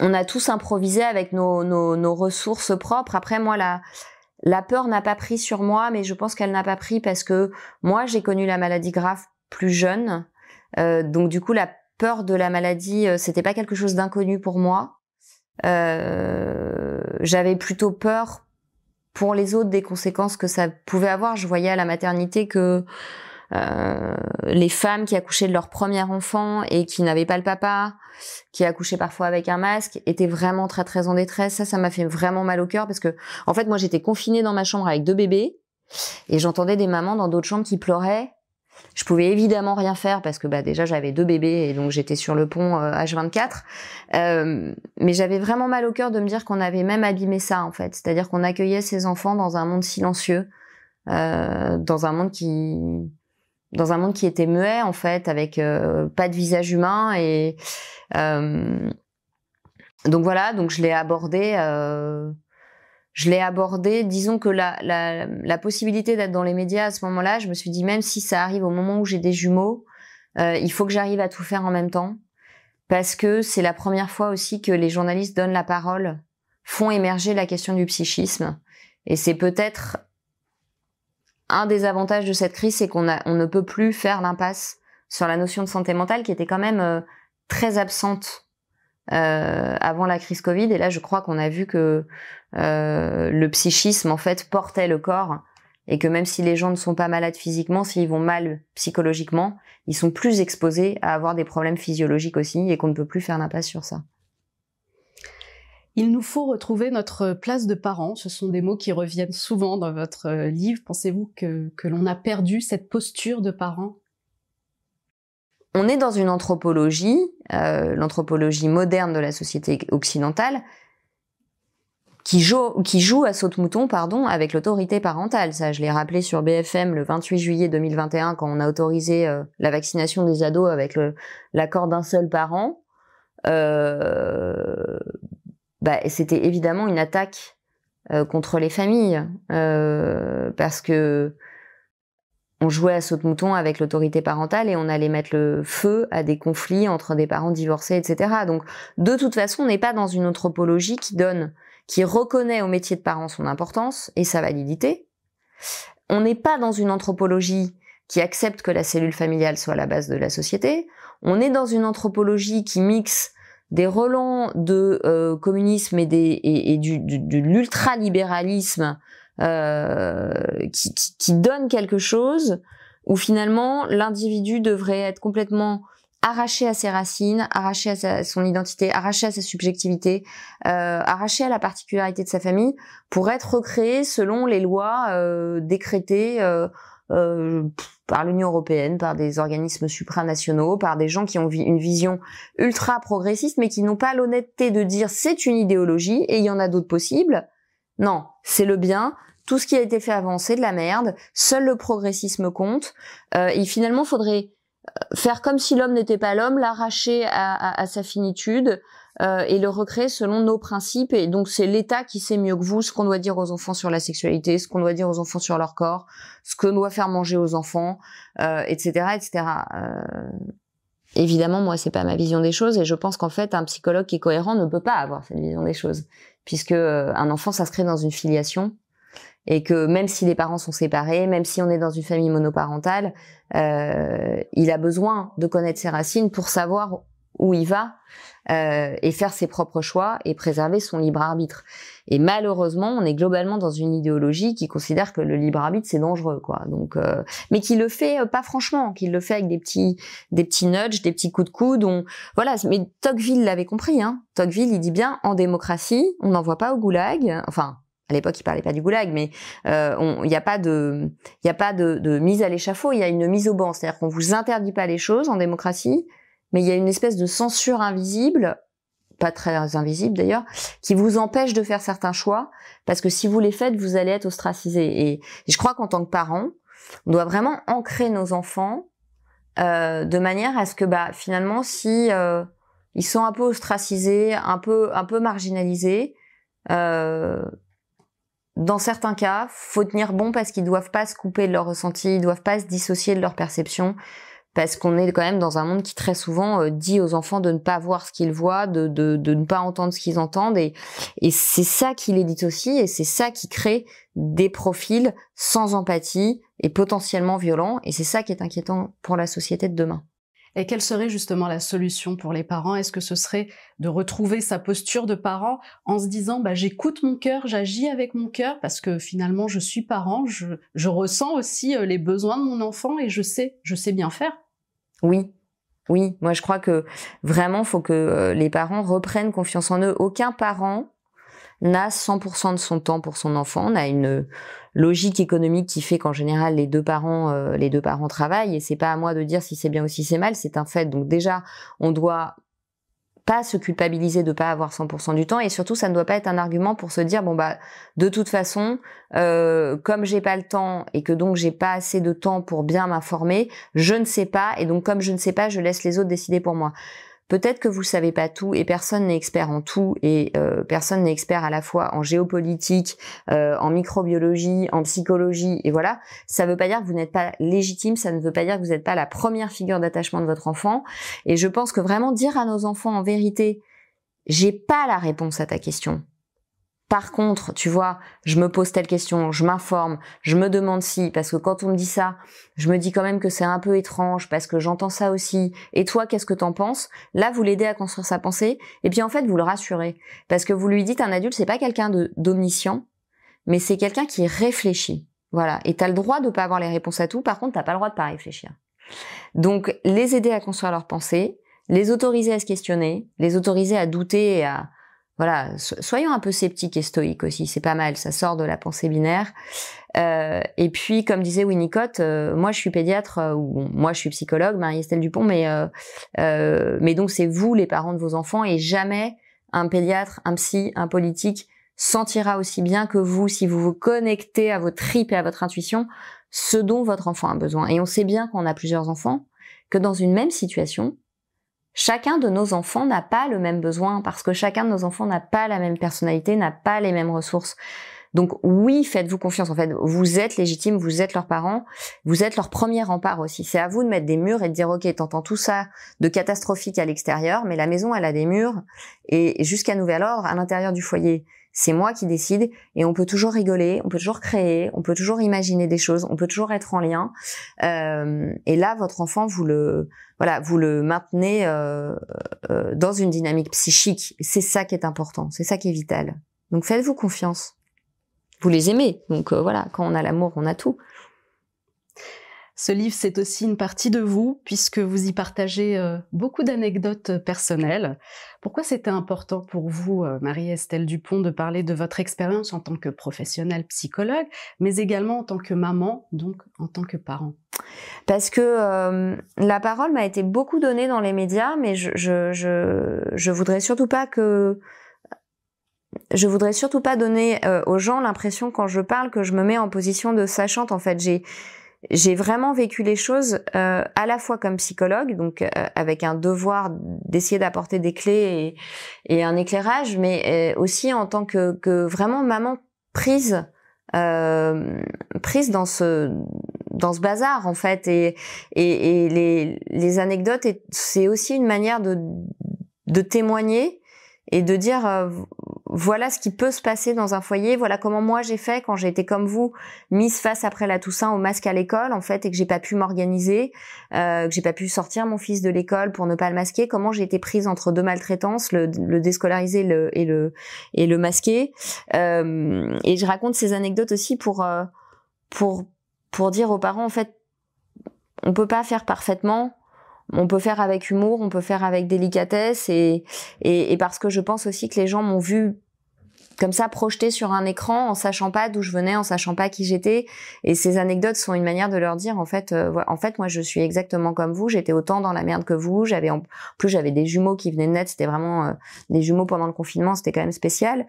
on a tous improvisé avec nos, nos, nos ressources propres. Après moi la la peur n'a pas pris sur moi, mais je pense qu'elle n'a pas pris parce que moi, j'ai connu la maladie grave plus jeune. Euh, donc du coup, la peur de la maladie, euh, c'était pas quelque chose d'inconnu pour moi. Euh, j'avais plutôt peur pour les autres des conséquences que ça pouvait avoir. Je voyais à la maternité que euh, les femmes qui accouchaient de leur premier enfant et qui n'avaient pas le papa, qui accouchaient parfois avec un masque, étaient vraiment très très en détresse. Ça, ça m'a fait vraiment mal au cœur parce que, en fait, moi, j'étais confinée dans ma chambre avec deux bébés et j'entendais des mamans dans d'autres chambres qui pleuraient. Je pouvais évidemment rien faire parce que bah déjà j'avais deux bébés et donc j'étais sur le pont H24. Euh, euh, mais j'avais vraiment mal au cœur de me dire qu'on avait même abîmé ça en fait, c'est-à-dire qu'on accueillait ces enfants dans un monde silencieux, euh, dans un monde qui dans un monde qui était muet en fait, avec euh, pas de visage humain et euh, donc voilà, donc je l'ai abordé. Euh, je l'ai abordé, disons que la, possibilité d'être dans les médias à ce moment-là, je me suis dit même si ça arrive au moment où j'ai des jumeaux, il faut que j'arrive à tout faire en même temps, parce que c'est la première fois aussi que les journalistes donnent la parole, font émerger la question du psychisme, et c'est peut-être un des avantages de cette crise, c'est qu'on on ne peut plus faire l'impasse sur la notion de santé mentale qui était quand même euh, très absente euh, avant la crise Covid. Et là, je crois qu'on a vu que euh, le psychisme, en fait, portait le corps et que même si les gens ne sont pas malades physiquement, s'ils vont mal psychologiquement, ils sont plus exposés à avoir des problèmes physiologiques aussi et qu'on ne peut plus faire l'impasse sur ça. Il nous faut retrouver notre place de parent. Ce sont des mots qui reviennent souvent dans votre euh, livre. Pensez-vous que, l'on a perdu cette posture de parent? On est dans une anthropologie, euh, l'anthropologie moderne de la société occidentale, qui joue, à saute-mouton, pardon, avec l'autorité parentale. Ça, je l'ai rappelé sur BFM le 28 juillet 2021 quand on a autorisé euh, la vaccination des ados avec l'accord d'un seul parent. Bah, c'était évidemment une attaque euh, contre les familles euh, parce que on jouait à saute-mouton avec l'autorité parentale et on allait mettre le feu à des conflits entre des parents divorcés, etc. Donc, de toute façon, on n'est pas dans une anthropologie qui donne, qui reconnaît au métier de parent son importance et sa validité. On n'est pas dans une anthropologie qui accepte que la cellule familiale soit la base de la société. On est dans une anthropologie qui mixe des relents de euh, communisme et, des, et, du, de l'ultralibéralisme euh, qui, qui, qui donne quelque chose où finalement l'individu devrait être complètement arraché à ses racines, arraché à son identité, arraché à sa subjectivité, euh, arraché à la particularité de sa famille, pour être recréé selon les lois euh, décrétées euh, par l'Union européenne, par des organismes supranationaux, par des gens qui ont une vision ultra progressiste, mais qui n'ont pas l'honnêteté de dire c'est une idéologie et il y en a d'autres possibles. Non, c'est le bien. Tout ce qui a été fait avant, c'est de la merde. Seul le progressisme compte. Euh, et finalement, faudrait euh, faire comme si l'homme n'était pas l'homme, l'arracher à, sa finitude, euh, et le recréer selon nos principes. Et donc c'est l'État qui sait mieux que vous ce qu'on doit dire aux enfants sur la sexualité, ce qu'on doit dire aux enfants sur leur corps, ce que doit faire manger aux enfants, euh, etc., etc. Euh, évidemment, moi c'est pas ma vision des choses, et je pense qu'en fait un psychologue qui est cohérent ne peut pas avoir cette vision des choses, puisque euh, un enfant s'inscrit dans une filiation et que même si les parents sont séparés, même si on est dans une famille monoparentale, euh, il a besoin de connaître ses racines pour savoir où il va euh, et faire ses propres choix et préserver son libre arbitre. Et malheureusement, on est globalement dans une idéologie qui considère que le libre arbitre c'est dangereux, quoi. Donc, euh, mais qui le fait euh, pas franchement, qui le fait avec des petits, des petits nudges, des petits coups de coude. On, voilà. Mais Tocqueville l'avait compris. Hein. Tocqueville, il dit bien, en démocratie, on n'envoie pas au goulag. Enfin, à l'époque, il parlait pas du goulag, mais il n'y a pas de, il a pas de, de mise à l'échafaud. Il y a une mise au banc, c'est-à-dire qu'on vous interdit pas les choses en démocratie, mais il y a une espèce de censure invisible pas très invisibles d'ailleurs, qui vous empêchent de faire certains choix, parce que si vous les faites, vous allez être ostracisé. Et, je crois qu'en tant que parent, on doit vraiment ancrer nos enfants euh, de manière à ce que, bah, finalement, si euh, ils sont un peu ostracisés, un peu, un peu marginalisés, euh, dans certains cas, faut tenir bon parce qu'ils doivent pas se couper de leur ressenti, ils doivent pas se dissocier de leur perception parce qu'on est quand même dans un monde qui très souvent euh, dit aux enfants de ne pas voir ce qu'ils voient, de, de, de, ne pas entendre ce qu'ils entendent, et, et c'est ça qui les dit aussi, et c'est ça qui crée des profils sans empathie et potentiellement violents, et c'est ça qui est inquiétant pour la société de demain. Et quelle serait justement la solution pour les parents? Est-ce que ce serait de retrouver sa posture de parent en se disant bah, j'écoute mon cœur, j'agis avec mon cœur parce que finalement je suis parent, je, je ressens aussi euh, les besoins de mon enfant et je sais, je sais bien faire? Oui, oui. Moi, je crois que vraiment, faut que euh, les parents reprennent confiance en eux. Aucun parent n'a 100% de son temps pour son enfant. On a une logique économique qui fait qu'en général les deux parents euh, les deux parents travaillent et c'est pas à moi de dire si c'est bien ou si c'est mal, c'est un fait. Donc déjà, on doit pas se culpabiliser de pas avoir 100% du temps. Et surtout ça ne doit pas être un argument pour se dire bon bah de toute façon euh, comme j'ai pas le temps et que donc j'ai pas assez de temps pour bien m'informer je ne sais pas. Et donc comme je ne sais pas je laisse les autres décider pour moi Peut-être que vous savez pas tout et personne n'est expert en tout et euh, personne n'est expert à la fois en géopolitique, euh, en microbiologie, en psychologie et voilà. Ça veut pas dire que vous n'êtes pas légitime, ça ne veut pas dire que vous n'êtes pas la première figure d'attachement de votre enfant. Et je pense que vraiment dire à nos enfants en vérité, j'ai pas la réponse à ta question. Par contre, tu vois, je me pose telle question, je m'informe, je me demande si, parce que quand on me dit ça, je me dis quand même que c'est un peu étrange, parce que j'entends ça aussi. Et toi, qu'est-ce que t'en penses? Là, vous l'aidez à construire sa pensée, et puis en fait, vous le rassurez, parce que vous lui dites, un adulte, c'est pas quelqu'un de d'omniscient, mais c'est quelqu'un qui réfléchit. Voilà. Et t'as le droit de pas avoir les réponses à tout. Par contre, t'as pas le droit de pas réfléchir. Donc, les aider à construire leur pensée, les autoriser à se questionner, les autoriser à douter et à voilà, soyons un peu sceptiques et stoïques aussi, c'est pas mal, ça sort de la pensée binaire. Euh, et puis, comme disait Winnicott, euh, moi je suis pédiatre, euh, ou moi je suis psychologue, Marie-Estelle Dupont, mais mais donc c'est vous les parents de vos enfants et jamais un pédiatre, un psy, un politique sentira aussi bien que vous si vous vous connectez à votre tripes et à votre intuition ce dont votre enfant a besoin. Et on sait bien qu'on a plusieurs enfants que dans une même situation, Chacun de nos enfants n'a pas le même besoin parce que chacun de nos enfants n'a pas la même personnalité, n'a pas les mêmes ressources. Donc oui, faites-vous confiance. En fait, vous êtes légitime, vous êtes leurs parents, vous êtes leur premier rempart aussi. C'est à vous de mettre des murs et de dire ok, t'entends tout ça de catastrophique à l'extérieur, mais la maison elle a des murs et jusqu'à nouvel ordre à l'intérieur du foyer c'est moi qui décide et on peut toujours rigoler, on peut toujours créer, on peut toujours imaginer des choses, on peut toujours être en lien. Euh, et là, votre enfant, vous le voilà, vous le maintenez euh, euh, dans une dynamique psychique. C'est ça qui est important, c'est ça qui est vital. Donc faites-vous confiance. Vous les aimez, donc voilà, quand on a l'amour, on a tout. Ce livre, c'est aussi une partie de vous, puisque vous y partagez euh, beaucoup d'anecdotes personnelles. Pourquoi c'était important pour vous, euh, Marie-Estelle Dupont, de parler de votre expérience en tant que professionnelle psychologue, mais également en tant que maman, donc en tant que parent? Parce que euh, la parole m'a été beaucoup donnée dans les médias, mais je, je voudrais surtout pas que je voudrais surtout pas donner aux gens l'impression quand je parle que je me mets en position de sachante. En fait, j'ai j'ai vraiment vécu les choses euh, à la fois comme psychologue, donc euh, avec un devoir d'essayer d'apporter des clés et, et, un éclairage, mais euh, aussi en tant que, que vraiment maman prise euh, prise dans ce dans ce bazar en fait. Et et, et les, les anecdotes c'est aussi une manière de de témoigner et de dire euh, voilà ce qui peut se passer dans un foyer, voilà comment moi j'ai fait quand j'ai été comme vous, mise face après la Toussaint au masque à l'école en fait et que j'ai pas pu m'organiser, euh, que j'ai pas pu sortir mon fils de l'école pour ne pas le masquer, comment j'ai été prise entre deux maltraitances, le, le déscolariser le, et le et le masquer. Euh, et je raconte ces anecdotes aussi pour euh, pour pour dire aux parents en fait on peut pas faire parfaitement on peut faire avec humour, on peut faire avec délicatesse et, et, parce que je pense aussi que les gens m'ont vu comme ça projeté sur un écran en sachant pas d'où je venais, en sachant pas qui j'étais. Et ces anecdotes sont une manière de leur dire en fait, euh, en fait moi je suis exactement comme vous. J'étais autant dans la merde que vous. J'avais en plus j'avais des jumeaux qui venaient de naître. C'était vraiment euh, des jumeaux pendant le confinement. C'était quand même spécial.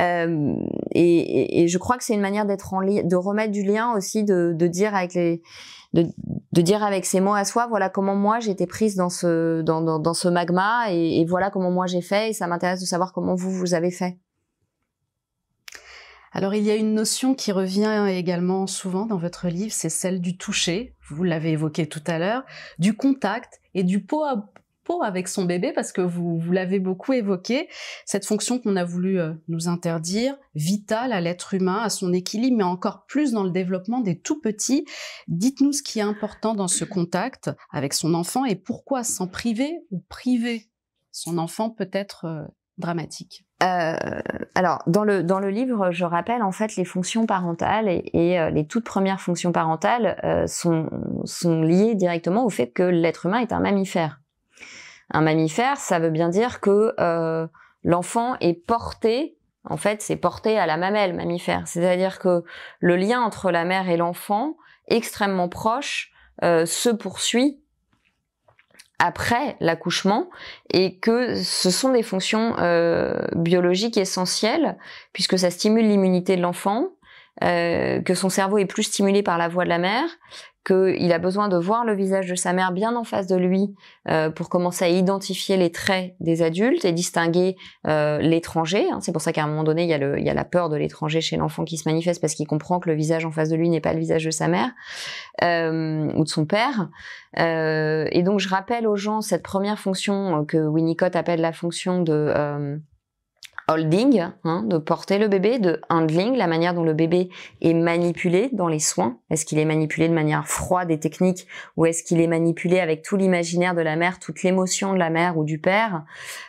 Euh, et, et, je crois que c'est une manière d'être en lien, de remettre du lien aussi, de, de dire avec les de, de, dire avec ces mots à soi, voilà comment moi j'étais prise dans ce dans, dans, ce magma et, et, voilà comment moi j'ai fait et ça m'intéresse de savoir comment vous vous avez fait. Alors il y a une notion qui revient également souvent dans votre livre, c'est celle du toucher, vous l'avez évoqué tout à l'heure, du contact et du pot à pot avec son bébé parce que vous, vous l'avez beaucoup évoqué, cette fonction qu'on a voulu euh, nous interdire, vitale à l'être humain, à son équilibre, mais encore plus dans le développement des tout petits. Dites-nous ce qui est important dans ce contact avec son enfant et pourquoi s'en priver ou priver son enfant peut être euh, dramatique. Euh, alors dans le dans le livre, je rappelle en fait les fonctions parentales et, euh, les toutes premières fonctions parentales euh, sont sont liées directement au fait que l'être humain est un mammifère. Un mammifère, ça veut bien dire que euh, l'enfant est porté, en fait, c'est porté à la mamelle mammifère. C'est-à-dire que le lien entre la mère et l'enfant, extrêmement proche, se poursuit après l'accouchement et que ce sont des fonctions euh, biologiques essentielles puisque ça stimule l'immunité de l'enfant, euh, que son cerveau est plus stimulé par la voix de la mère, qu'il a besoin de voir le visage de sa mère bien en face de lui euh, pour commencer à identifier les traits des adultes et distinguer euh, l'étranger. Hein. C'est pour ça qu'à un moment donné, il y, a le, il y a la peur de l'étranger chez l'enfant qui se manifeste parce qu'il comprend que le visage en face de lui n'est pas le visage de sa mère euh, ou de son père. Et donc, je rappelle aux gens cette première fonction que Winnicott appelle la fonction de holding, hein, de porter le bébé, de handling, la manière dont le bébé est manipulé dans les soins. Est-ce qu'il est manipulé de manière froide et technique ou est-ce qu'il est manipulé avec tout l'imaginaire de la mère, toute l'émotion de la mère ou du père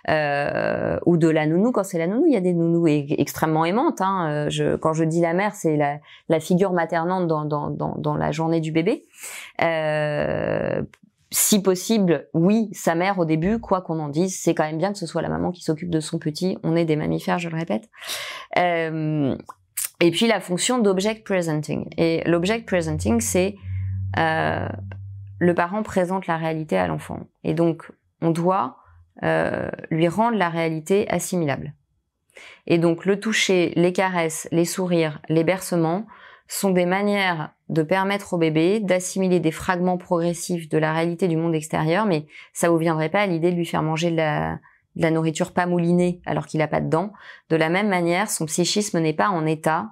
euh, ou de la nounou? Quand c'est la nounou, il y a des nounous extrêmement aimantes. Hein. Euh, quand je dis la mère, c'est la, figure maternante dans, la journée du bébé. Euh, si possible, oui, sa mère au début, quoi qu'on en dise, c'est quand même bien que ce soit la maman qui s'occupe de son petit. On est des mammifères, je le répète. Euh, et puis la fonction d'object presenting. Et l'object presenting, c'est euh, le parent présente la réalité à l'enfant. Et donc, on doit euh, lui rendre la réalité assimilable. Et donc, le toucher, les caresses, les sourires, les bercements sont des manières de permettre au bébé d'assimiler des fragments progressifs de la réalité du monde extérieur, mais ça vous viendrait pas à l'idée de lui faire manger de la, nourriture pas moulinée alors qu'il a pas de dents. De la même manière, son psychisme n'est pas en état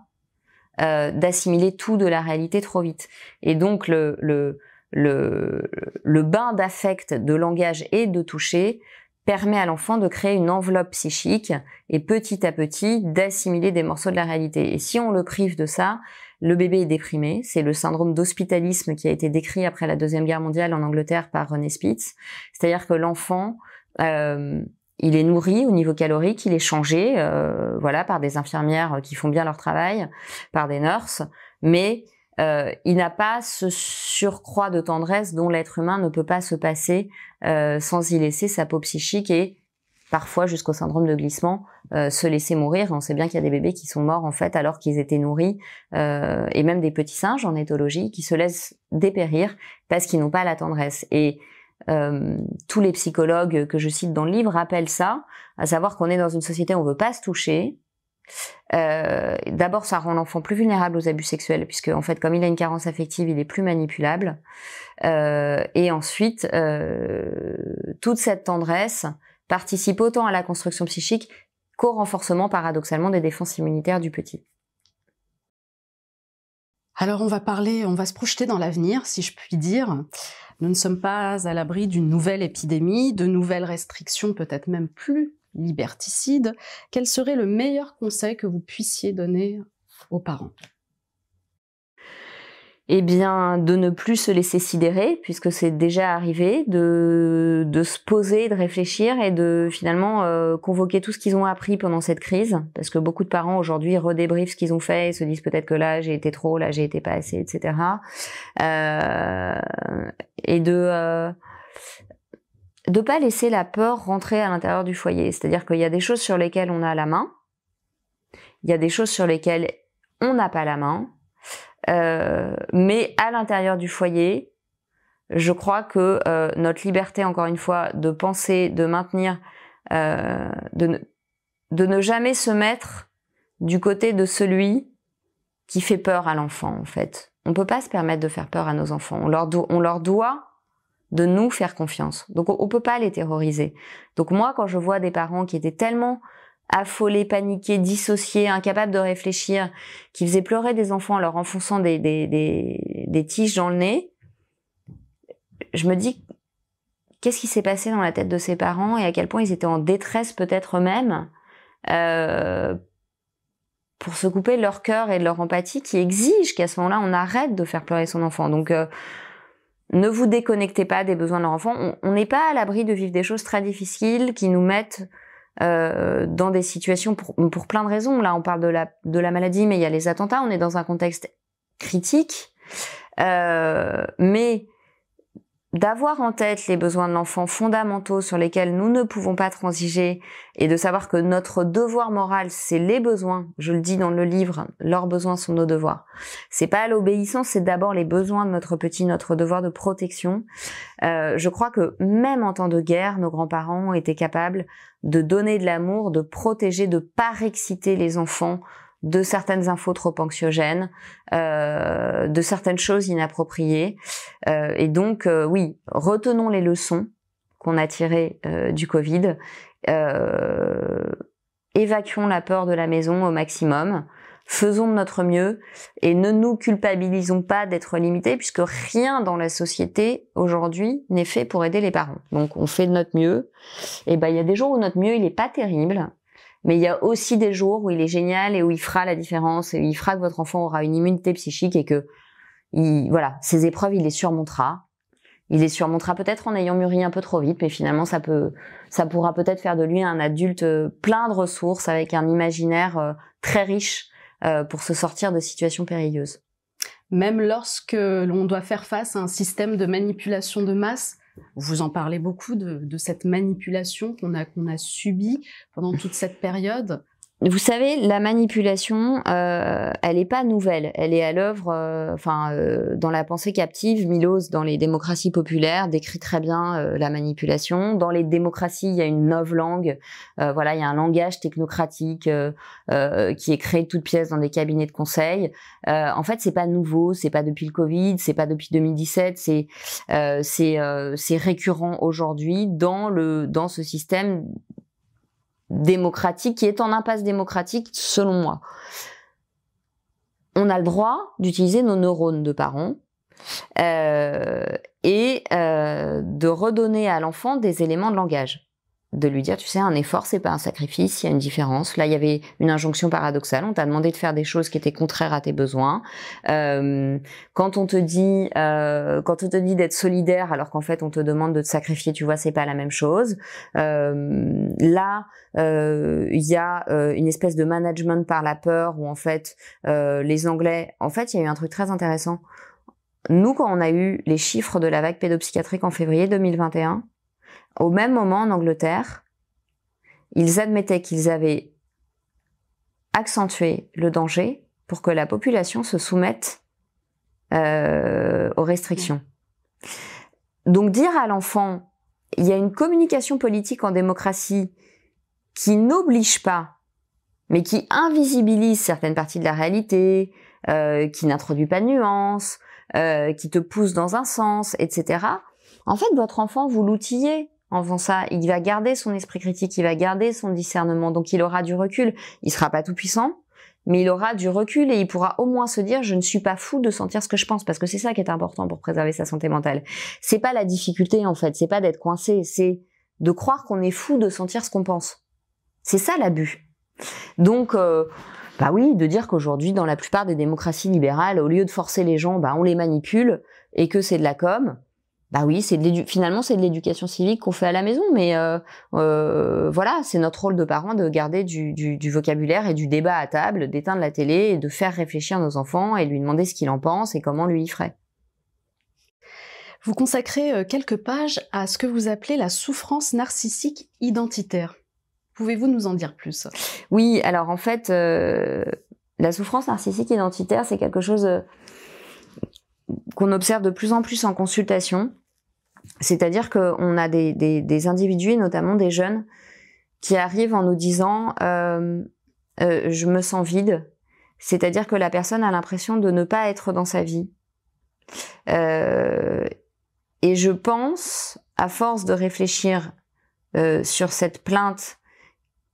euh, d'assimiler tout de la réalité trop vite. Et donc le bain d'affect, de langage et de toucher permet à l'enfant de créer une enveloppe psychique et petit à petit d'assimiler des morceaux de la réalité. Et si on le prive de ça, le bébé est déprimé. C'est le syndrome d'hospitalisme qui a été décrit après la Deuxième Guerre mondiale en Angleterre par René Spitz. C'est-à-dire que l'enfant, euh, il est nourri au niveau calorique, il est changé, euh, voilà, par des infirmières qui font bien leur travail, par des nurses, mais euh, il n'a pas ce surcroît de tendresse dont l'être humain ne peut pas se passer sans y laisser sa peau psychique et parfois jusqu'au syndrome de glissement, euh, se laisser mourir. On sait bien qu'il y a des bébés qui sont morts en fait alors qu'ils étaient nourris, euh, et même des petits singes en éthologie qui se laissent dépérir parce qu'ils n'ont pas la tendresse. Et euh, tous les psychologues que je cite dans le livre rappellent ça, à savoir qu'on est dans une société où on veut pas se toucher. D'abord, ça rend l'enfant plus vulnérable aux abus sexuels, puisque en fait, comme il a une carence affective, il est plus manipulable. et ensuite, toute cette tendresse participe autant à la construction psychique qu'au renforcement paradoxalement des défenses immunitaires du petit. Alors on va parler, on va se projeter dans l'avenir, si je puis dire. Nous ne sommes pas à l'abri d'une nouvelle épidémie, de nouvelles restrictions, peut-être même plus liberticides. Quel serait le meilleur conseil que vous puissiez donner aux parents? Eh bien, de ne plus se laisser sidérer, puisque c'est déjà arrivé, de, de se poser, de réfléchir et de finalement euh, convoquer tout ce qu'ils ont appris pendant cette crise, parce que beaucoup de parents aujourd'hui redébriefent ce qu'ils ont fait. Et se disent peut-être que là j'ai été trop, là j'ai été pas assez, etc. Euh, et de euh, de pas laisser la peur rentrer à l'intérieur du foyer, c'est-à-dire qu'il y a des choses sur lesquelles on a la main, il y a des choses sur lesquelles on n'a pas la main, euh, mais à l'intérieur du foyer, je crois que euh, notre liberté, encore une fois, de penser, de maintenir, euh, de, ne, ne jamais se mettre du côté de celui qui fait peur à l'enfant, en fait. On peut pas se permettre de faire peur à nos enfants. On leur, on leur doit de nous faire confiance. Donc on, on peut pas les terroriser. Donc moi, quand je vois des parents qui étaient tellement affolés, paniqués, dissociés, incapables de réfléchir, qui faisaient pleurer des enfants en leur enfonçant des, des, des, des tiges dans le nez, je me dis qu'est-ce qui s'est passé dans la tête de ces parents et à quel point ils étaient en détresse peut-être eux-mêmes euh, pour se couper de leur cœur et de leur empathie qui exige qu'à ce moment-là on arrête de faire pleurer son enfant. Donc euh, ne vous déconnectez pas des besoins de leur enfant. On n'est pas à l'abri de vivre des choses très difficiles qui nous mettent euh, dans des situations pour, plein de raisons. Là, on parle de la, de la maladie, mais il y a les attentats. On est dans un contexte critique. Euh, mais d'avoir en tête les besoins de l'enfant fondamentaux sur lesquels nous ne pouvons pas transiger et de savoir que notre devoir moral, c'est les besoins. Je le dis dans le livre, leurs besoins sont nos devoirs. C'est pas l'obéissance, c'est d'abord les besoins de notre petit, notre devoir de protection. Euh, je crois que même en temps de guerre, nos grands-parents étaient capables de donner de l'amour, de protéger, de pas exciter les enfants de certaines infos trop anxiogènes, euh, de certaines choses inappropriées. Euh, et donc, euh, oui, retenons les leçons qu'on a tirées euh, du Covid. évacuons la peur de la maison au maximum. Faisons de notre mieux et ne nous culpabilisons pas d'être limités puisque rien dans la société aujourd'hui n'est fait pour aider les parents. Donc on fait de notre mieux. Et ben il y a des jours où notre mieux il est pas terrible mais il y a aussi des jours où il est génial et où il fera la différence et où il fera que votre enfant aura une immunité psychique et que, il, voilà, ces épreuves, il les surmontera. Il les surmontera peut-être en ayant mûri un peu trop vite, mais finalement, ça peut, ça pourra peut-être faire de lui un adulte euh, plein de ressources avec un imaginaire euh, très riche euh, pour se sortir de situations périlleuses. Même lorsque l'on doit faire face à un système de manipulation de masse, vous en parlez beaucoup de, cette manipulation qu'on a, qu'on a subie pendant toute cette période. Vous savez, la manipulation, euh, elle n'est pas nouvelle. Elle est à l'œuvre, euh, enfin, euh, dans la pensée captive. Milos, dans les démocraties populaires, décrit très bien euh, la manipulation. Dans les démocraties, il y a une langue. voilà, il y a un langage technocratique qui est créé de toutes pièces dans des cabinets de conseil. en fait, c'est pas nouveau. C'est pas depuis le Covid. C'est pas depuis 2017. C'est c'est c'est récurrent aujourd'hui dans le dans ce système démocratique qui est en impasse démocratique selon moi. On a le droit d'utiliser nos neurones de parents euh, et euh, de redonner à l'enfant des éléments de langage de lui dire, tu sais, un effort, c'est pas un sacrifice, il y a une différence. Là, il y avait une injonction paradoxale. On t'a demandé de faire des choses qui étaient contraires à tes besoins. Euh, quand on te dit, euh, quand on te dit d'être solidaire, alors qu'en fait on te demande de te sacrifier, tu vois, c'est pas la même chose. Euh, là, euh, il y a euh, une espèce de management par la peur où en fait les Anglais, en fait, il y a eu un truc très intéressant. Nous, quand on a eu les chiffres de la vague pédopsychiatrique en février 2021 au même moment, en Angleterre, ils admettaient qu'ils avaient accentué le danger pour que la population se soumette euh, aux restrictions. Donc dire à l'enfant, il y a une communication politique en démocratie qui n'oblige pas, mais qui invisibilise certaines parties de la réalité, euh, qui n'introduit pas de nuances, euh, qui te pousse dans un sens, etc. En fait, votre enfant, vous l'outillez en faisant ça. Il va garder son esprit critique, il va garder son discernement, donc il aura du recul. Il sera pas tout puissant, mais il aura du recul et il pourra au moins se dire je ne suis pas fou de sentir ce que je pense parce que c'est ça qui est important pour préserver sa santé mentale. C'est pas la difficulté en fait, c'est pas d'être coincé, c'est de croire qu'on est fou de sentir ce qu'on pense. C'est ça l'abus. Donc euh, bah oui, de dire qu'aujourd'hui dans la plupart des démocraties libérales, au lieu de forcer les gens, bah on les manipule et que c'est de la com. Bah oui, c'est finalement c'est de l'éducation civique qu'on fait à la maison, mais euh, euh, voilà, c'est notre rôle de parents de garder du, du, vocabulaire et du débat à table, d'éteindre la télé et de faire réfléchir nos enfants et lui demander ce qu'il en pense et comment lui y ferait. Vous consacrez euh, quelques pages à ce que vous appelez la souffrance narcissique identitaire. Pouvez-vous nous en dire plus? Oui, alors en fait, la souffrance narcissique identitaire, c'est quelque chose qu'on observe de plus en plus en consultation. C'est-à-dire qu'on a des, individus, notamment des jeunes, qui arrivent en nous disant euh, euh, je me sens vide. C'est-à-dire que la personne a l'impression de ne pas être dans sa vie. Euh, et je pense, à force de réfléchir sur cette plainte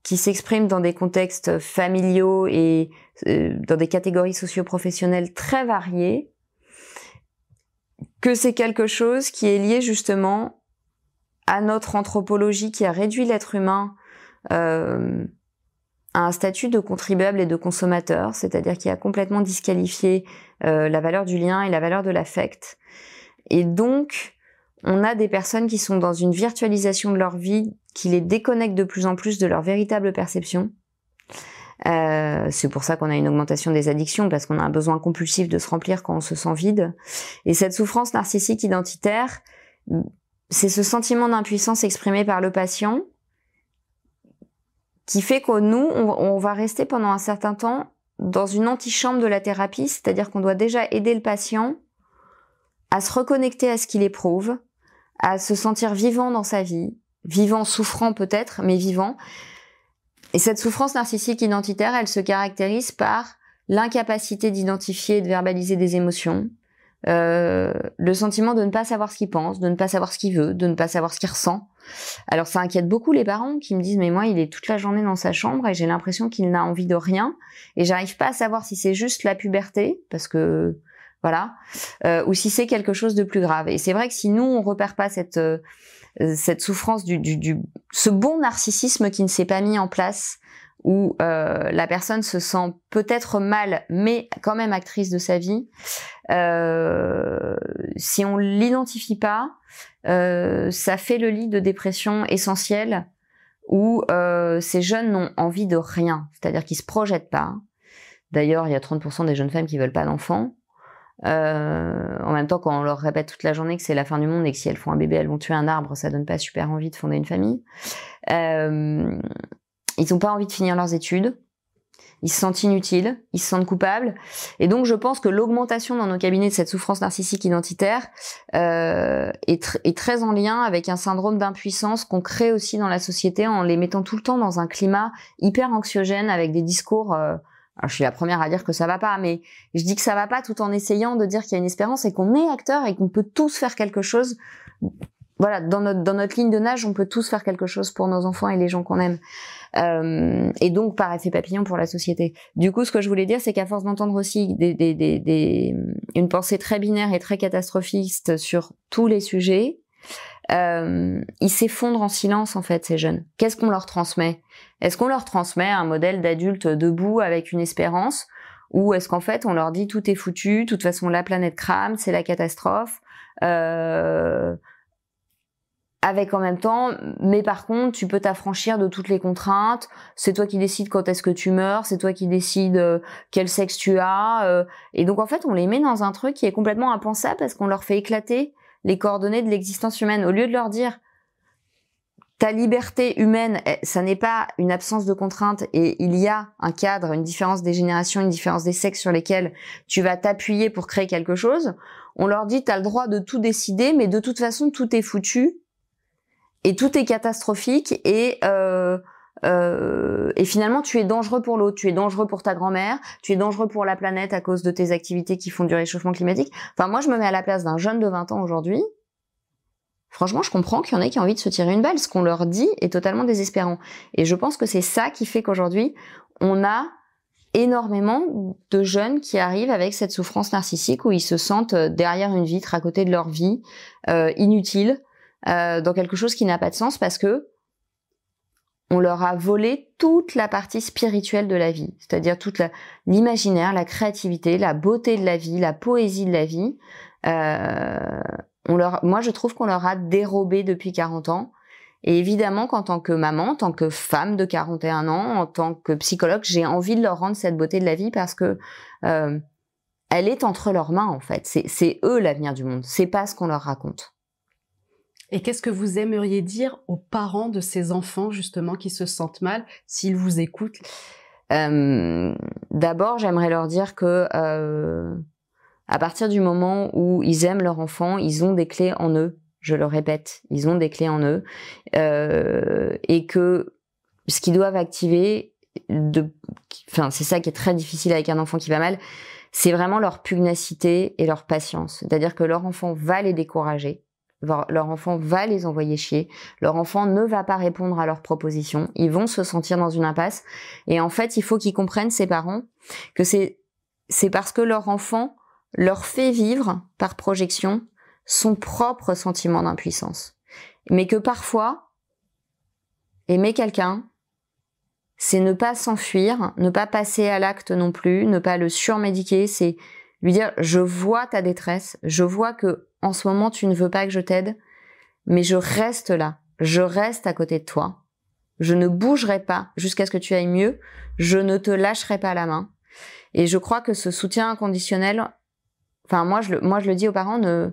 qui s'exprime dans des contextes familiaux et dans des catégories socio-professionnelles très variées, que c'est quelque chose qui est lié justement à notre anthropologie qui a réduit l'être humain euh, à un statut de contribuable et de consommateur, c'est-à-dire qui a complètement disqualifié euh, la valeur du lien et la valeur de l'affect. Et donc, on a des personnes qui sont dans une virtualisation de leur vie qui les déconnecte de plus en plus de leur véritable perception euh, c'est pour ça qu'on a une augmentation des addictions parce qu'on a un besoin compulsif de se remplir quand on se sent vide. Et cette souffrance narcissique identitaire, c'est ce sentiment d'impuissance exprimé par le patient qui fait que nous, on, va rester pendant un certain temps dans une antichambre de la thérapie, c'est-à-dire qu'on doit déjà aider le patient à se reconnecter à ce qu'il éprouve, à se sentir vivant dans sa vie, vivant, souffrant peut-être, mais vivant, et cette souffrance narcissique identitaire, elle se caractérise par l'incapacité d'identifier et de verbaliser des émotions, euh, le sentiment de ne pas savoir ce qu'il pense, de ne pas savoir ce qu'il veut, de ne pas savoir ce qu'il ressent. Alors ça inquiète beaucoup les parents qui me disent mais moi il est toute la journée dans sa chambre et j'ai l'impression qu'il n'a envie de rien et j'arrive pas à savoir si c'est juste la puberté parce que voilà euh, ou si c'est quelque chose de plus grave. Et c'est vrai que si nous on repère pas cette euh, cette souffrance du, du, du, ce bon narcissisme qui ne s'est pas mis en place où euh, la personne se sent peut-être mal, mais quand même actrice de sa vie. Euh, si on l'identifie pas, euh, ça fait le lit de dépression essentielle où euh, ces jeunes n'ont envie de rien, c'est-à-dire qu'ils se projettent pas. D'ailleurs, il y a 30% des jeunes femmes qui veulent pas d'enfants. Euh, en même temps, quand on leur répète toute la journée que c'est la fin du monde et que si elles font un bébé, elles vont tuer un arbre, ça donne pas super envie de fonder une famille. Euh, ils n'ont pas envie de finir leurs études. Ils se sentent inutiles, ils se sentent coupables. Et donc, je pense que l'augmentation dans nos cabinets de cette souffrance narcissique identitaire euh, est, est, très en lien avec un syndrome d'impuissance qu'on crée aussi dans la société en les mettant tout le temps dans un climat hyper anxiogène avec des discours euh, je suis la première à dire que ça va pas, mais je dis que ça va pas tout en essayant de dire qu'il y a une espérance et qu'on est acteur et qu'on peut tous faire quelque chose. Voilà, dans notre dans notre ligne de nage, on peut tous faire quelque chose pour nos enfants et les gens qu'on aime. Euh, et donc par effet papillon pour la société. Du coup, ce que je voulais dire, c'est qu'à force d'entendre aussi des, des, des, des, une pensée très binaire et très catastrophiste sur tous les sujets, euh, ils s'effondrent en silence en fait ces jeunes. Qu'est-ce qu'on leur transmet? Est-ce qu'on leur transmet un modèle d'adulte debout avec une espérance? Ou est-ce qu'en fait on leur dit tout est foutu, de toute façon la planète crame, c'est la catastrophe euh, avec en même temps, mais par contre, tu peux t'affranchir de toutes les contraintes. C'est toi qui décides quand est-ce que tu meurs, c'est toi qui décides euh, quel sexe tu as. Euh. et donc en fait, on les met dans un truc qui est complètement impensable parce qu'on leur fait éclater les coordonnées de l'existence humaine. Au lieu de leur dire ta liberté humaine, eh, ça n'est pas une absence de contraintes et il y a un cadre, une différence des générations, une différence des sexes sur lesquels tu vas t'appuyer pour créer quelque chose. On leur dit tu as le droit de tout décider, mais de toute façon tout est foutu et tout est catastrophique et euh, euh, et finalement, tu es dangereux pour l'autre, tu es dangereux pour ta grand-mère, tu es dangereux pour la planète à cause de tes activités qui font du réchauffement climatique. Enfin, moi, je me mets à la place d'un jeune de 20 ans aujourd'hui. Franchement, je comprends qu'il y en ait qui ont envie de se tirer une balle. Ce qu'on leur dit est totalement désespérant. Et je pense que c'est ça qui fait qu'aujourd'hui, on a énormément de jeunes qui arrivent avec cette souffrance narcissique où ils se sentent derrière une vitre, à côté de leur vie, euh, inutile, euh, dans quelque chose qui n'a pas de sens parce que on leur a volé toute la partie spirituelle de la vie, c'est-à-dire toute l'imaginaire, la, créativité, la beauté de la vie, la poésie de la vie. Euh, moi, je trouve qu'on leur a dérobé depuis 40 ans. Et évidemment qu'en tant que maman, en tant que femme de 41 ans, en tant que psychologue, j'ai envie de leur rendre cette beauté de la vie parce que euh, elle est entre leurs mains en fait. C'est eux l'avenir du monde. C'est pas ce qu'on leur raconte. Et qu'est-ce que vous aimeriez dire aux parents de ces enfants justement qui se sentent mal s'ils vous écoutent? Euh, D'abord, j'aimerais leur dire que euh, à partir du moment où ils aiment leur enfant, ils ont des clés en eux. Je le répète, ils ont des clés en eux euh, et que ce qu'ils doivent activer, enfin c'est ça qui est très difficile avec un enfant qui va mal, c'est vraiment leur pugnacité et leur patience. C'est-à-dire que leur enfant va les décourager, leur enfant va les envoyer chier, leur enfant ne va pas répondre à leurs propositions, ils vont se sentir dans une impasse. Et en fait, il faut qu'ils comprennent, ces parents, que c'est, c'est parce que leur enfant leur fait vivre, par projection, son propre sentiment d'impuissance. Mais que parfois, aimer quelqu'un, c'est ne pas s'enfuir, ne pas passer à l'acte non plus, ne pas le surmédiquer, c'est lui dire je vois ta détresse, je vois que en ce moment tu ne veux pas que je t'aide, mais je reste là, je reste à côté de toi. Je ne bougerai pas jusqu'à ce que tu ailles mieux, je ne te lâcherai pas la main. Et je crois que ce soutien inconditionnel, enfin moi je le, moi je le dis aux parents, ne,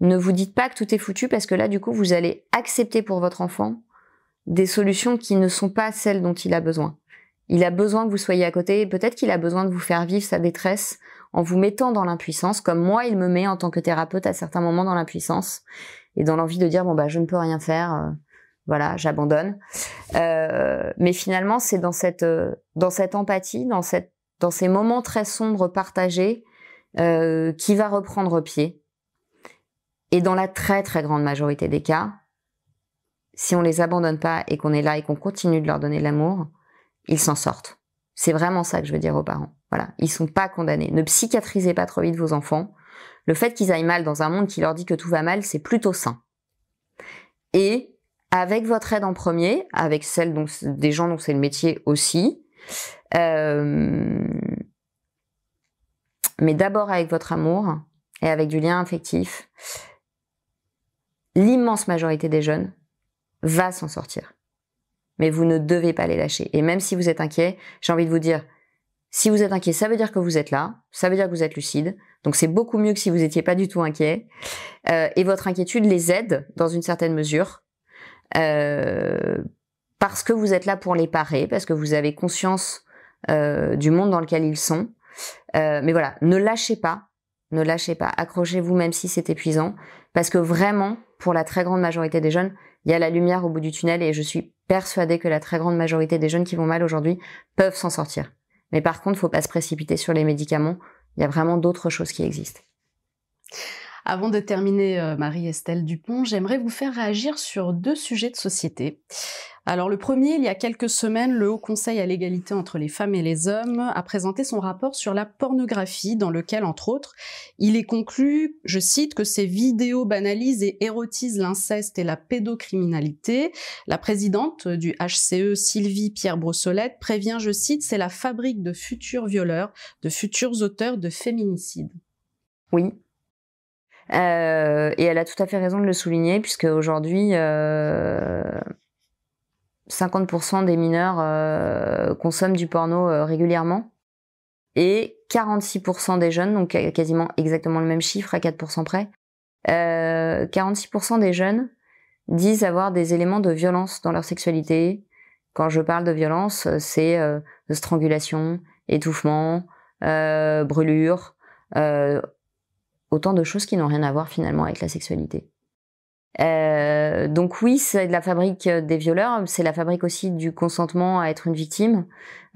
ne vous dites pas que tout est foutu parce que là du coup vous allez accepter pour votre enfant des solutions qui ne sont pas celles dont il a besoin. Il a besoin que vous soyez à côté, peut-être qu'il a besoin de vous faire vivre sa détresse en vous mettant dans l'impuissance, comme moi il me met en tant que thérapeute à certains moments dans l'impuissance et dans l'envie de dire bon bah je ne peux rien faire, euh, voilà j'abandonne. Euh, mais finalement c'est dans cette euh, dans cette empathie, dans cette dans ces moments très sombres partagés, qui va reprendre pied. Et dans la très très grande majorité des cas, si on les abandonne pas et qu'on est là et qu'on continue de leur donner de l'amour, ils s'en sortent. C'est vraiment ça que je veux dire aux parents. Voilà, ils sont pas condamnés. Ne psychiatrisez pas trop vite vos enfants. Le fait qu'ils aillent mal dans un monde qui leur dit que tout va mal, c'est plutôt sain. Et avec votre aide en premier, avec celle des gens dont c'est le métier aussi, euh, mais d'abord avec votre amour et avec du lien affectif, l'immense majorité des jeunes va s'en sortir. Mais vous ne devez pas les lâcher. Et même si vous êtes inquiet, j'ai envie de vous dire, si vous êtes inquiet, ça veut dire que vous êtes là, ça veut dire que vous êtes lucide. Donc c'est beaucoup mieux que si vous n'étiez pas du tout inquiet. Euh, et votre inquiétude les aide dans une certaine mesure. Euh, parce que vous êtes là pour les parer, parce que vous avez conscience euh, du monde dans lequel ils sont. mais voilà, ne lâchez pas, ne lâchez pas, accrochez-vous même si c'est épuisant, parce que vraiment, pour la très grande majorité des jeunes, il y a la lumière au bout du tunnel et je suis persuadée que la très grande majorité des jeunes qui vont mal aujourd'hui peuvent s'en sortir. Mais par contre, il faut pas se précipiter sur les médicaments. Il y a vraiment d'autres choses qui existent. Avant de terminer, euh, Marie-Estelle Dupont, j'aimerais vous faire réagir sur deux sujets de société. Alors le premier, il y a quelques semaines, le Haut Conseil à l'égalité entre les femmes et les hommes a présenté son rapport sur la pornographie dans lequel, entre autres, il est conclu, je cite, que ces vidéos banalisent et érotisent l'inceste et la pédocriminalité. La présidente du HCE, Sylvie Pierre Brossolette, prévient, je cite, c'est la fabrique de futurs violeurs, de futurs auteurs de féminicides. Oui, euh, et elle a tout à fait raison de le souligner, puisque aujourd'hui, euh, 50% des mineurs euh, consomment du porno euh, régulièrement. Et 46% des jeunes, donc quasiment exactement le même chiffre à 4% près, 46% des jeunes disent avoir des éléments de violence dans leur sexualité. Quand je parle de violence, c'est de strangulation, étouffement, brûlure, autant de choses qui n'ont rien à voir finalement avec la sexualité. Euh, donc oui, c'est la fabrique des violeurs, c'est la fabrique aussi du consentement à être une victime,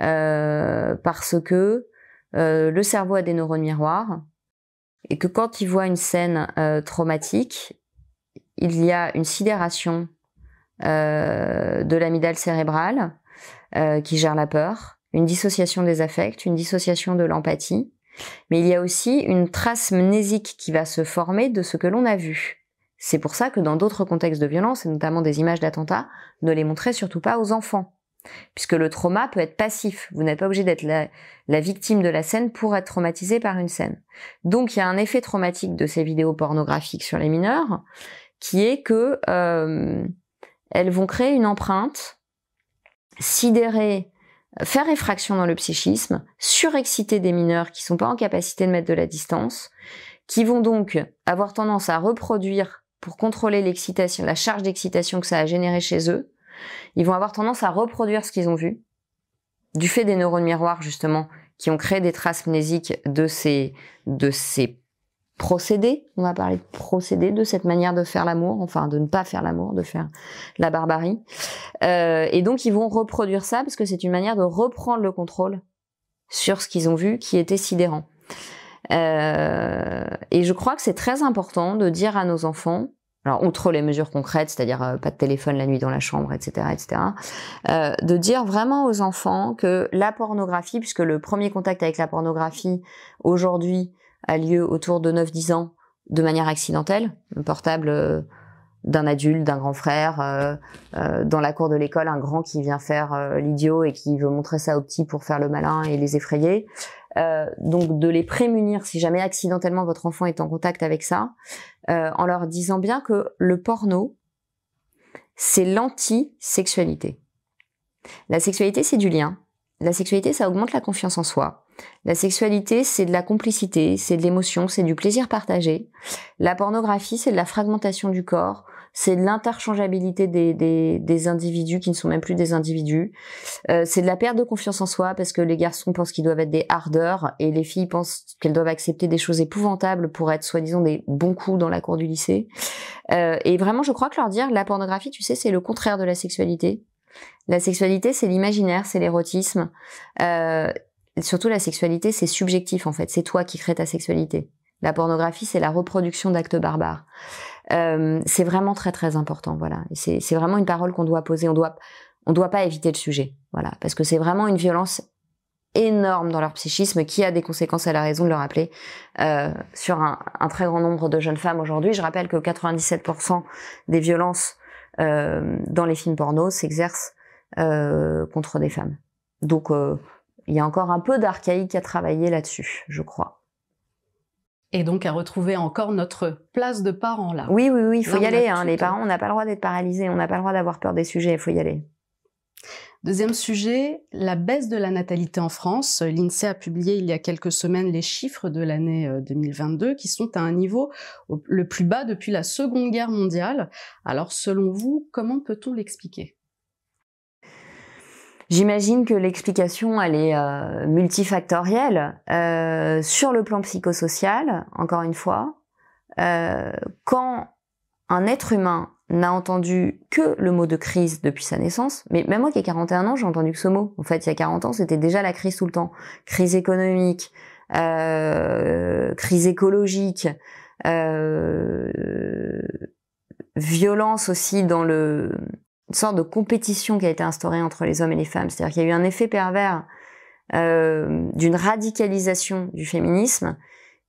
euh, parce que euh, le cerveau a des neurones miroirs, et que quand il voit une scène euh, traumatique, il y a une sidération euh, de l'amygdale cérébrale qui gère la peur, une dissociation des affects, une dissociation de l'empathie, mais il y a aussi une trace mnésique qui va se former de ce que l'on a vu. C'est pour ça que dans d'autres contextes de violence, et notamment des images d'attentats, ne les montrez surtout pas aux enfants. Puisque le trauma peut être passif. Vous n'êtes pas obligé d'être la, victime de la scène pour être traumatisé par une scène. Donc il y a un effet traumatique de ces vidéos pornographiques sur les mineurs, qui est que euh, elles vont créer une empreinte, sidérer faire effraction dans le psychisme, surexciter des mineurs qui sont pas en capacité de mettre de la distance, qui vont donc avoir tendance à reproduire pour contrôler l'excitation, la charge d'excitation que ça a généré chez eux, ils vont avoir tendance à reproduire ce qu'ils ont vu, du fait des neurones miroirs justement, qui ont créé des traces mnésiques de ces, de ces procédés. On va parler de procédés, de cette manière de faire l'amour, enfin de ne pas faire l'amour, de faire la barbarie. Euh, et donc ils vont reproduire ça parce que c'est une manière de reprendre le contrôle sur ce qu'ils ont vu qui était sidérant. Euh, et je crois que c'est très important de dire à nos enfants, alors outre les mesures concrètes, c'est-à-dire euh, pas de téléphone la nuit dans la chambre, etc., etc., euh, de dire vraiment aux enfants que la pornographie, puisque le premier contact avec la pornographie aujourd'hui a lieu autour de 9-10 ans de manière accidentelle, un portable euh, d'un adulte, d'un grand frère, euh, euh, dans la cour de l'école, un grand qui vient faire l'idiot et qui veut montrer ça aux petits pour faire le malin et les effrayer. Euh, donc de les prémunir si jamais accidentellement votre enfant est en contact avec ça, euh, en leur disant bien que le porno, c'est l'anti-sexualité. La sexualité, c'est du lien. La sexualité, ça augmente la confiance en soi. La sexualité, c'est de la complicité, c'est de l'émotion, c'est du plaisir partagé. La pornographie, c'est de la fragmentation du corps, c'est l'interchangeabilité des, des, des, individus qui ne sont même plus des individus. Euh, c'est de la perte de confiance en soi parce que les garçons pensent qu'ils doivent être des hardeurs et les filles pensent qu'elles doivent accepter des choses épouvantables pour être soi-disant des bons coups dans la cour du lycée. Euh, et vraiment, je crois que leur dire la pornographie, tu sais, c'est le contraire de la sexualité. La sexualité, c'est l'imaginaire, c'est l'érotisme. Euh, surtout la sexualité, c'est subjectif en fait. C'est toi qui crée ta sexualité. La pornographie, c'est la reproduction d'actes barbares. Euh, c'est vraiment très très important, voilà. C'est vraiment une parole qu'on doit poser. On doit on doit pas éviter le sujet, voilà, parce que c'est vraiment une violence énorme dans leur psychisme qui a des conséquences, à la raison de le rappeler, euh, sur un, un, très grand nombre de jeunes femmes aujourd'hui. Je rappelle que 97% des violences euh, dans les films porno s'exercent euh, contre des femmes. Donc euh, il y a encore un peu d'archaïque à travailler là-dessus, je crois et donc à retrouver encore notre place de parents là. Oui, oui, oui, il faut y aller. Hein. Les parents, on n'a pas le droit d'être paralysés, on n'a pas le droit d'avoir peur des sujets, il faut y aller. Deuxième sujet, la baisse de la natalité en France. L'INSEE a publié il y a quelques semaines les chiffres de l'année 2022 euh, qui sont à un niveau le plus bas depuis la Seconde Guerre mondiale. Alors selon vous, comment peut-on l'expliquer? J'imagine que l'explication, elle est euh, multifactorielle. Euh, sur le plan psychosocial, encore une fois, euh, quand un être humain n'a entendu que le mot de crise depuis sa naissance, mais même moi qui ai 41 ans, j'ai entendu que ce mot. En fait, il y a 40 ans, c'était déjà la crise tout le temps. Crise économique, euh, crise écologique, euh, violence aussi dans le une sorte de compétition qui a été instaurée entre les hommes et les femmes. C'est-à-dire qu'il y a eu un effet pervers euh, d'une radicalisation du féminisme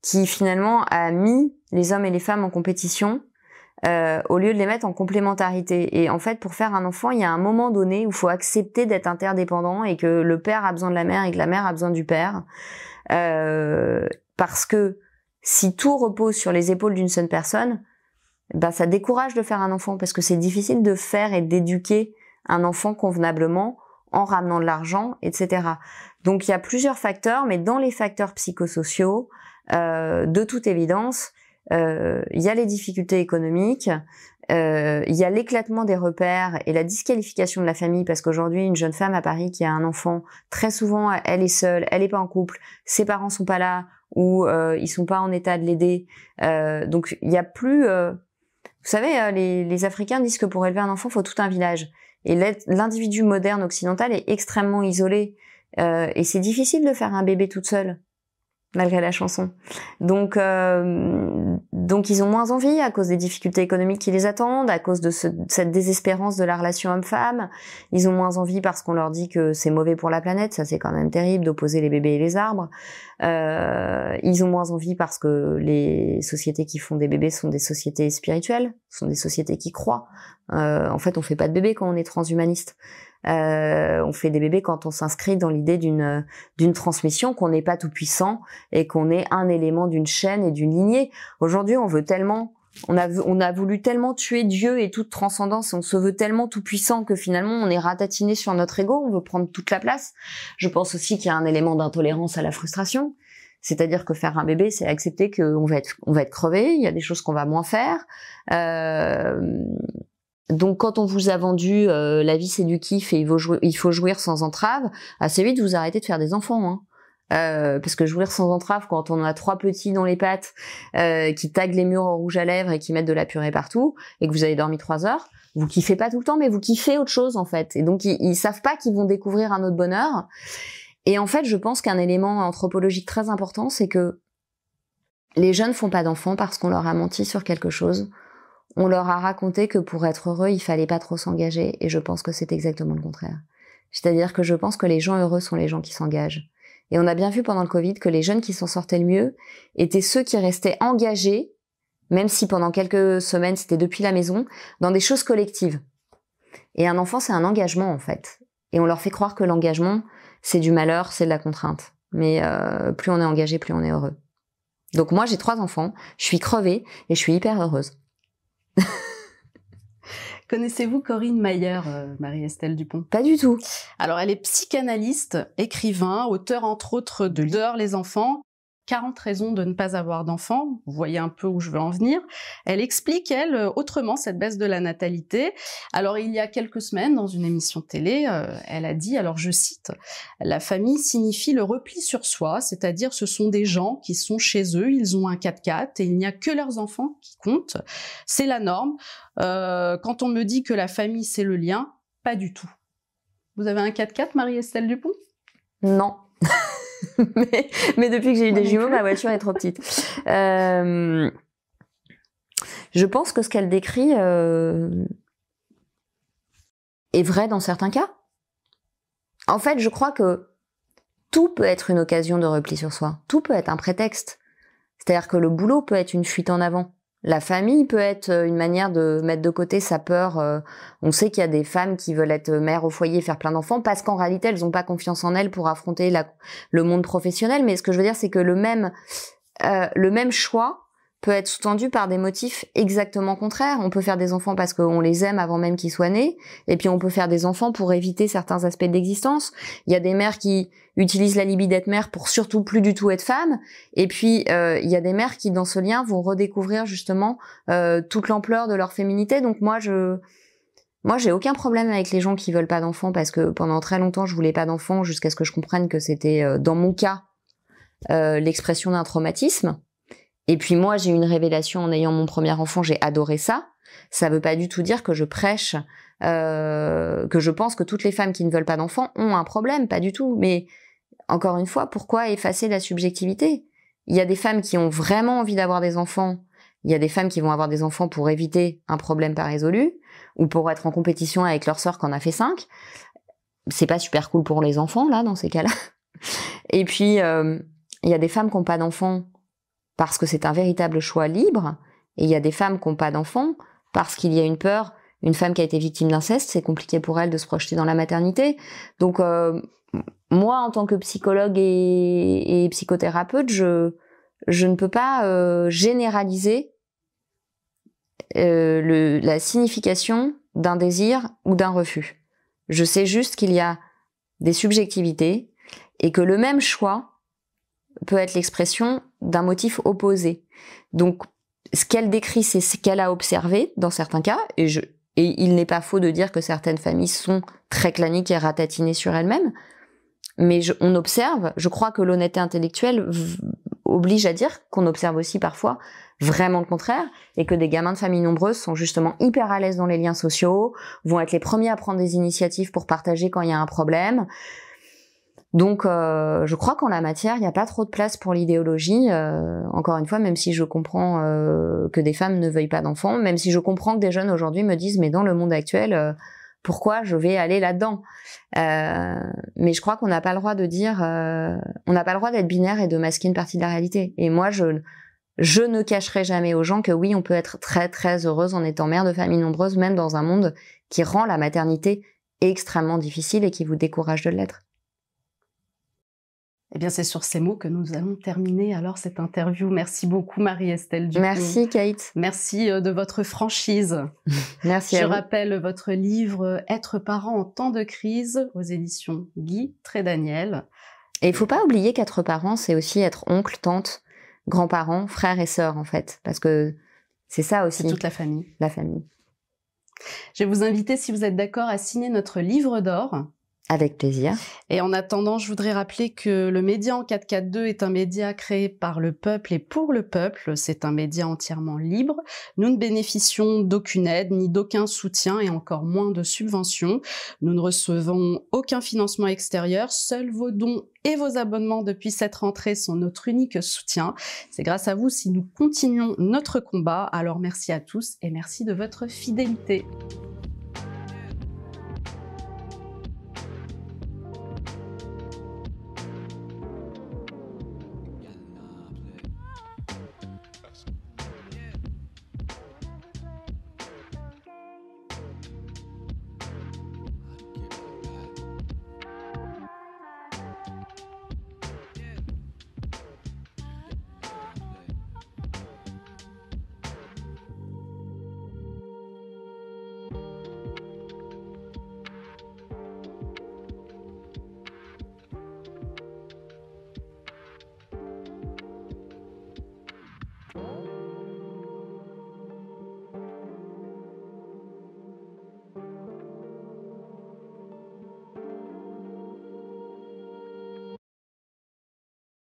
qui finalement a mis les hommes et les femmes en compétition euh, au lieu de les mettre en complémentarité. Et en fait, pour faire un enfant, il y a un moment donné où il faut accepter d'être interdépendant et que le père a besoin de la mère et que la mère a besoin du père. Euh, parce que si tout repose sur les épaules d'une seule personne, ben ça décourage de faire un enfant parce que c'est difficile de faire et d'éduquer un enfant convenablement en ramenant de l'argent, etc. Donc il y a plusieurs facteurs, mais dans les facteurs psychosociaux, euh, de toute évidence, euh, il y a les difficultés économiques, euh, il y a l'éclatement des repères et la disqualification de la famille parce qu'aujourd'hui une jeune femme à Paris qui a un enfant très souvent elle est seule, elle est pas en couple, ses parents sont pas là ou euh, ils sont pas en état de l'aider. Euh, donc il y a plus euh, vous savez, euh, les, Africains disent que pour élever un enfant, il faut tout un village. Et l'individu moderne occidental est extrêmement isolé. Euh, et c'est difficile de faire un bébé toute seule malgré la chanson. Donc, euh, donc ils ont moins envie à cause des difficultés économiques qui les attendent, à cause de cette désespérance de la relation homme-femme. Ils ont moins envie parce qu'on leur dit que c'est mauvais pour la planète, ça c'est quand même terrible d'opposer les bébés et les arbres. Euh, ils ont moins envie parce que les sociétés qui font des bébés sont des sociétés spirituelles, sont des sociétés qui croient. Euh, en fait, on fait pas de bébés quand on est transhumaniste. Euh, on fait des bébés quand on s'inscrit dans l'idée d'une d'une transmission, qu'on n'est pas tout puissant et qu'on est un élément d'une chaîne et d'une lignée. Aujourd'hui, on veut tellement on a, on a voulu tellement tuer Dieu et toute transcendance, on se veut tellement tout puissant que finalement on est ratatiné sur notre ego, on veut prendre toute la place. Je pense aussi qu'il y a un élément d'intolérance à la frustration. C'est-à-dire que faire un bébé, c'est accepter qu'on va être, on va être crevé. Il y a des choses qu'on va moins faire. Euh, donc, quand on vous a vendu euh, la vie c'est du kiff et il faut, jouir, il faut jouir sans entrave, assez vite vous arrêtez de faire des enfants. Hein. Euh, parce que jouir sans entrave quand on a trois petits dans les pattes euh, qui taguent les murs au rouge à lèvres et qui mettent de la purée partout et que vous avez dormi trois heures, vous kiffez pas tout le temps, mais vous kiffez autre chose en fait. Et donc ils, ils savent pas qu'ils vont découvrir un autre bonheur. Et en fait, je pense qu'un élément anthropologique très important, c'est que les jeunes font pas d'enfants parce qu'on leur a menti sur quelque chose. On leur a raconté que pour être heureux, il fallait pas trop s'engager. Et je pense que c'est exactement le contraire. C'est-à-dire que je pense que les gens heureux sont les gens qui s'engagent. Et on a bien vu pendant le Covid que les jeunes qui s'en sortaient le mieux étaient ceux qui restaient engagés, même si pendant quelques semaines c'était depuis la maison, dans des choses collectives. Et un enfant, c'est un engagement en fait. Et on leur fait croire que l'engagement, c'est du malheur, c'est de la contrainte. Mais euh, plus on est engagé, plus on est heureux. Donc moi, j'ai trois enfants, je suis crevée et je suis hyper heureuse. *laughs* Connaissez-vous Corinne Mayer, euh, Marie-Estelle Dupont? Pas du tout. Alors, elle est psychanalyste, écrivain, auteur entre autres de Dehors les enfants, 40 raisons de ne pas avoir d'enfants. Vous voyez un peu où je veux en venir. Elle explique, elle, euh, autrement cette baisse de la natalité. Alors, il y a quelques semaines, dans une émission télé, euh, elle a dit, alors je cite, La famille signifie le repli sur soi, c'est-à-dire ce sont des gens qui sont chez eux, ils ont un 4x4 et il n'y a que leurs enfants qui comptent. C'est la norme. Euh, quand on me dit que la famille, c'est le lien, pas du tout. Vous avez un 4x4, Marie-Estelle Dupont? Non. *laughs* mais, depuis que j'ai eu des jumeaux, ma voiture est trop petite. Euh, je pense que ce qu'elle décrit euh, est vrai dans certains cas. En fait, je crois que tout peut être une occasion de repli sur soi. Tout peut être un prétexte. C'est-à-dire que le boulot peut être une fuite en avant. La famille peut être euh, une manière de mettre de côté sa peur. Euh, on sait qu'il y a des femmes qui veulent être mères au foyer, faire plein d'enfants, parce qu'en réalité, elles n'ont pas confiance en elles pour affronter le monde professionnel. Mais ce que je veux dire, c'est que le même, euh, le même choix peut être sous-tendu par des motifs exactement contraires. On peut faire des enfants parce qu'on les aime avant même qu'ils soient nés, et puis on peut faire des enfants pour éviter certains aspects de l'existence. Il y a des mères qui utilisent la libye d'être mère pour surtout plus du tout être femme, et puis euh, il y a des mères qui dans ce lien vont redécouvrir justement euh, toute l'ampleur de leur féminité. Donc moi je moi, j'ai aucun problème avec les gens qui veulent pas d'enfants parce que pendant très longtemps, je voulais pas d'enfants jusqu'à ce que je comprenne que c'était, euh, dans mon cas, l'expression d'un traumatisme. Et puis moi, j'ai eu une révélation en ayant mon premier enfant, j'ai adoré ça. Ça veut pas du tout dire que je prêche, euh, que je pense que toutes les femmes qui ne veulent pas d'enfants ont un problème, pas du tout. Mais encore une fois, pourquoi effacer la subjectivité? Il y a des femmes qui ont vraiment envie d'avoir des enfants. Il y a des femmes qui vont avoir des enfants pour éviter un problème pas résolu ou pour être en compétition avec leur sœur qui en a fait cinq. C'est pas super cool pour les enfants là dans ces cas-là. *laughs* Et puis euh, il y a des femmes qui n'ont pas d'enfants parce que c'est un véritable choix libre. Et il y a des femmes qui n'ont pas d'enfants parce qu'il y a une peur. Une femme qui a été victime d'inceste, c'est compliqué pour elle de se projeter dans la maternité. Donc euh, moi, en tant que psychologue et, psychothérapeute, je ne peux pas euh, généraliser euh, la signification d'un désir ou d'un refus. Je sais juste qu'il y a des subjectivités et que le même choix peut être l'expression d'un motif opposé. Donc, ce qu'elle décrit, c'est ce qu'elle a observé dans certains cas, et, il n'est pas faux de dire que certaines familles sont très claniques et ratatinées sur elles-mêmes, mais on observe, je crois que l'honnêteté intellectuelle oblige à dire qu'on observe aussi parfois vraiment le contraire, et que des gamins de familles nombreuses sont justement hyper à l'aise dans les liens sociaux, vont être les premiers à prendre des initiatives pour partager quand il y a un problème, donc, euh, je crois qu'en la matière, il n'y a pas trop de place pour l'idéologie. Euh, encore une fois, même si je comprends euh, que des femmes ne veuillent pas d'enfants, même si je comprends que des jeunes aujourd'hui me disent, mais dans le monde actuel, pourquoi je vais aller là-dedans? Mais je crois qu'on n'a pas le droit de dire, on n'a pas le droit d'être binaire et de masquer une partie de la réalité. Et moi, je je ne cacherai jamais aux gens que oui, on peut être très très heureuse en étant mère de famille nombreuse, même dans un monde qui rend la maternité extrêmement difficile et qui vous décourage de l'être. Eh bien, c'est sur ces mots que nous allons terminer alors cette interview. Merci beaucoup, Marie-Estelle Dupont. Merci, Kate. Merci euh, de votre franchise. *laughs* Merci Je à rappelle votre livre Être parent en temps de crise aux éditions Guy Trédaniel. Et il faut pas oublier qu'être parent, c'est aussi être oncle, tante, grands-parents, frères et sœurs, en fait. Parce que c'est ça aussi. C'est toute la famille. La famille. Je vais vous inviter, si vous êtes d'accord, à signer notre livre d'or. Avec plaisir. Et en attendant, je voudrais rappeler que le média en 442 est un média créé par le peuple et pour le peuple. C'est un média entièrement libre. Nous ne bénéficions d'aucune aide, ni d'aucun soutien et encore moins de subventions. Nous ne recevons aucun financement extérieur. Seuls vos dons et vos abonnements depuis cette rentrée sont notre unique soutien. C'est grâce à vous si nous continuons notre combat. Alors merci à tous et merci de votre fidélité.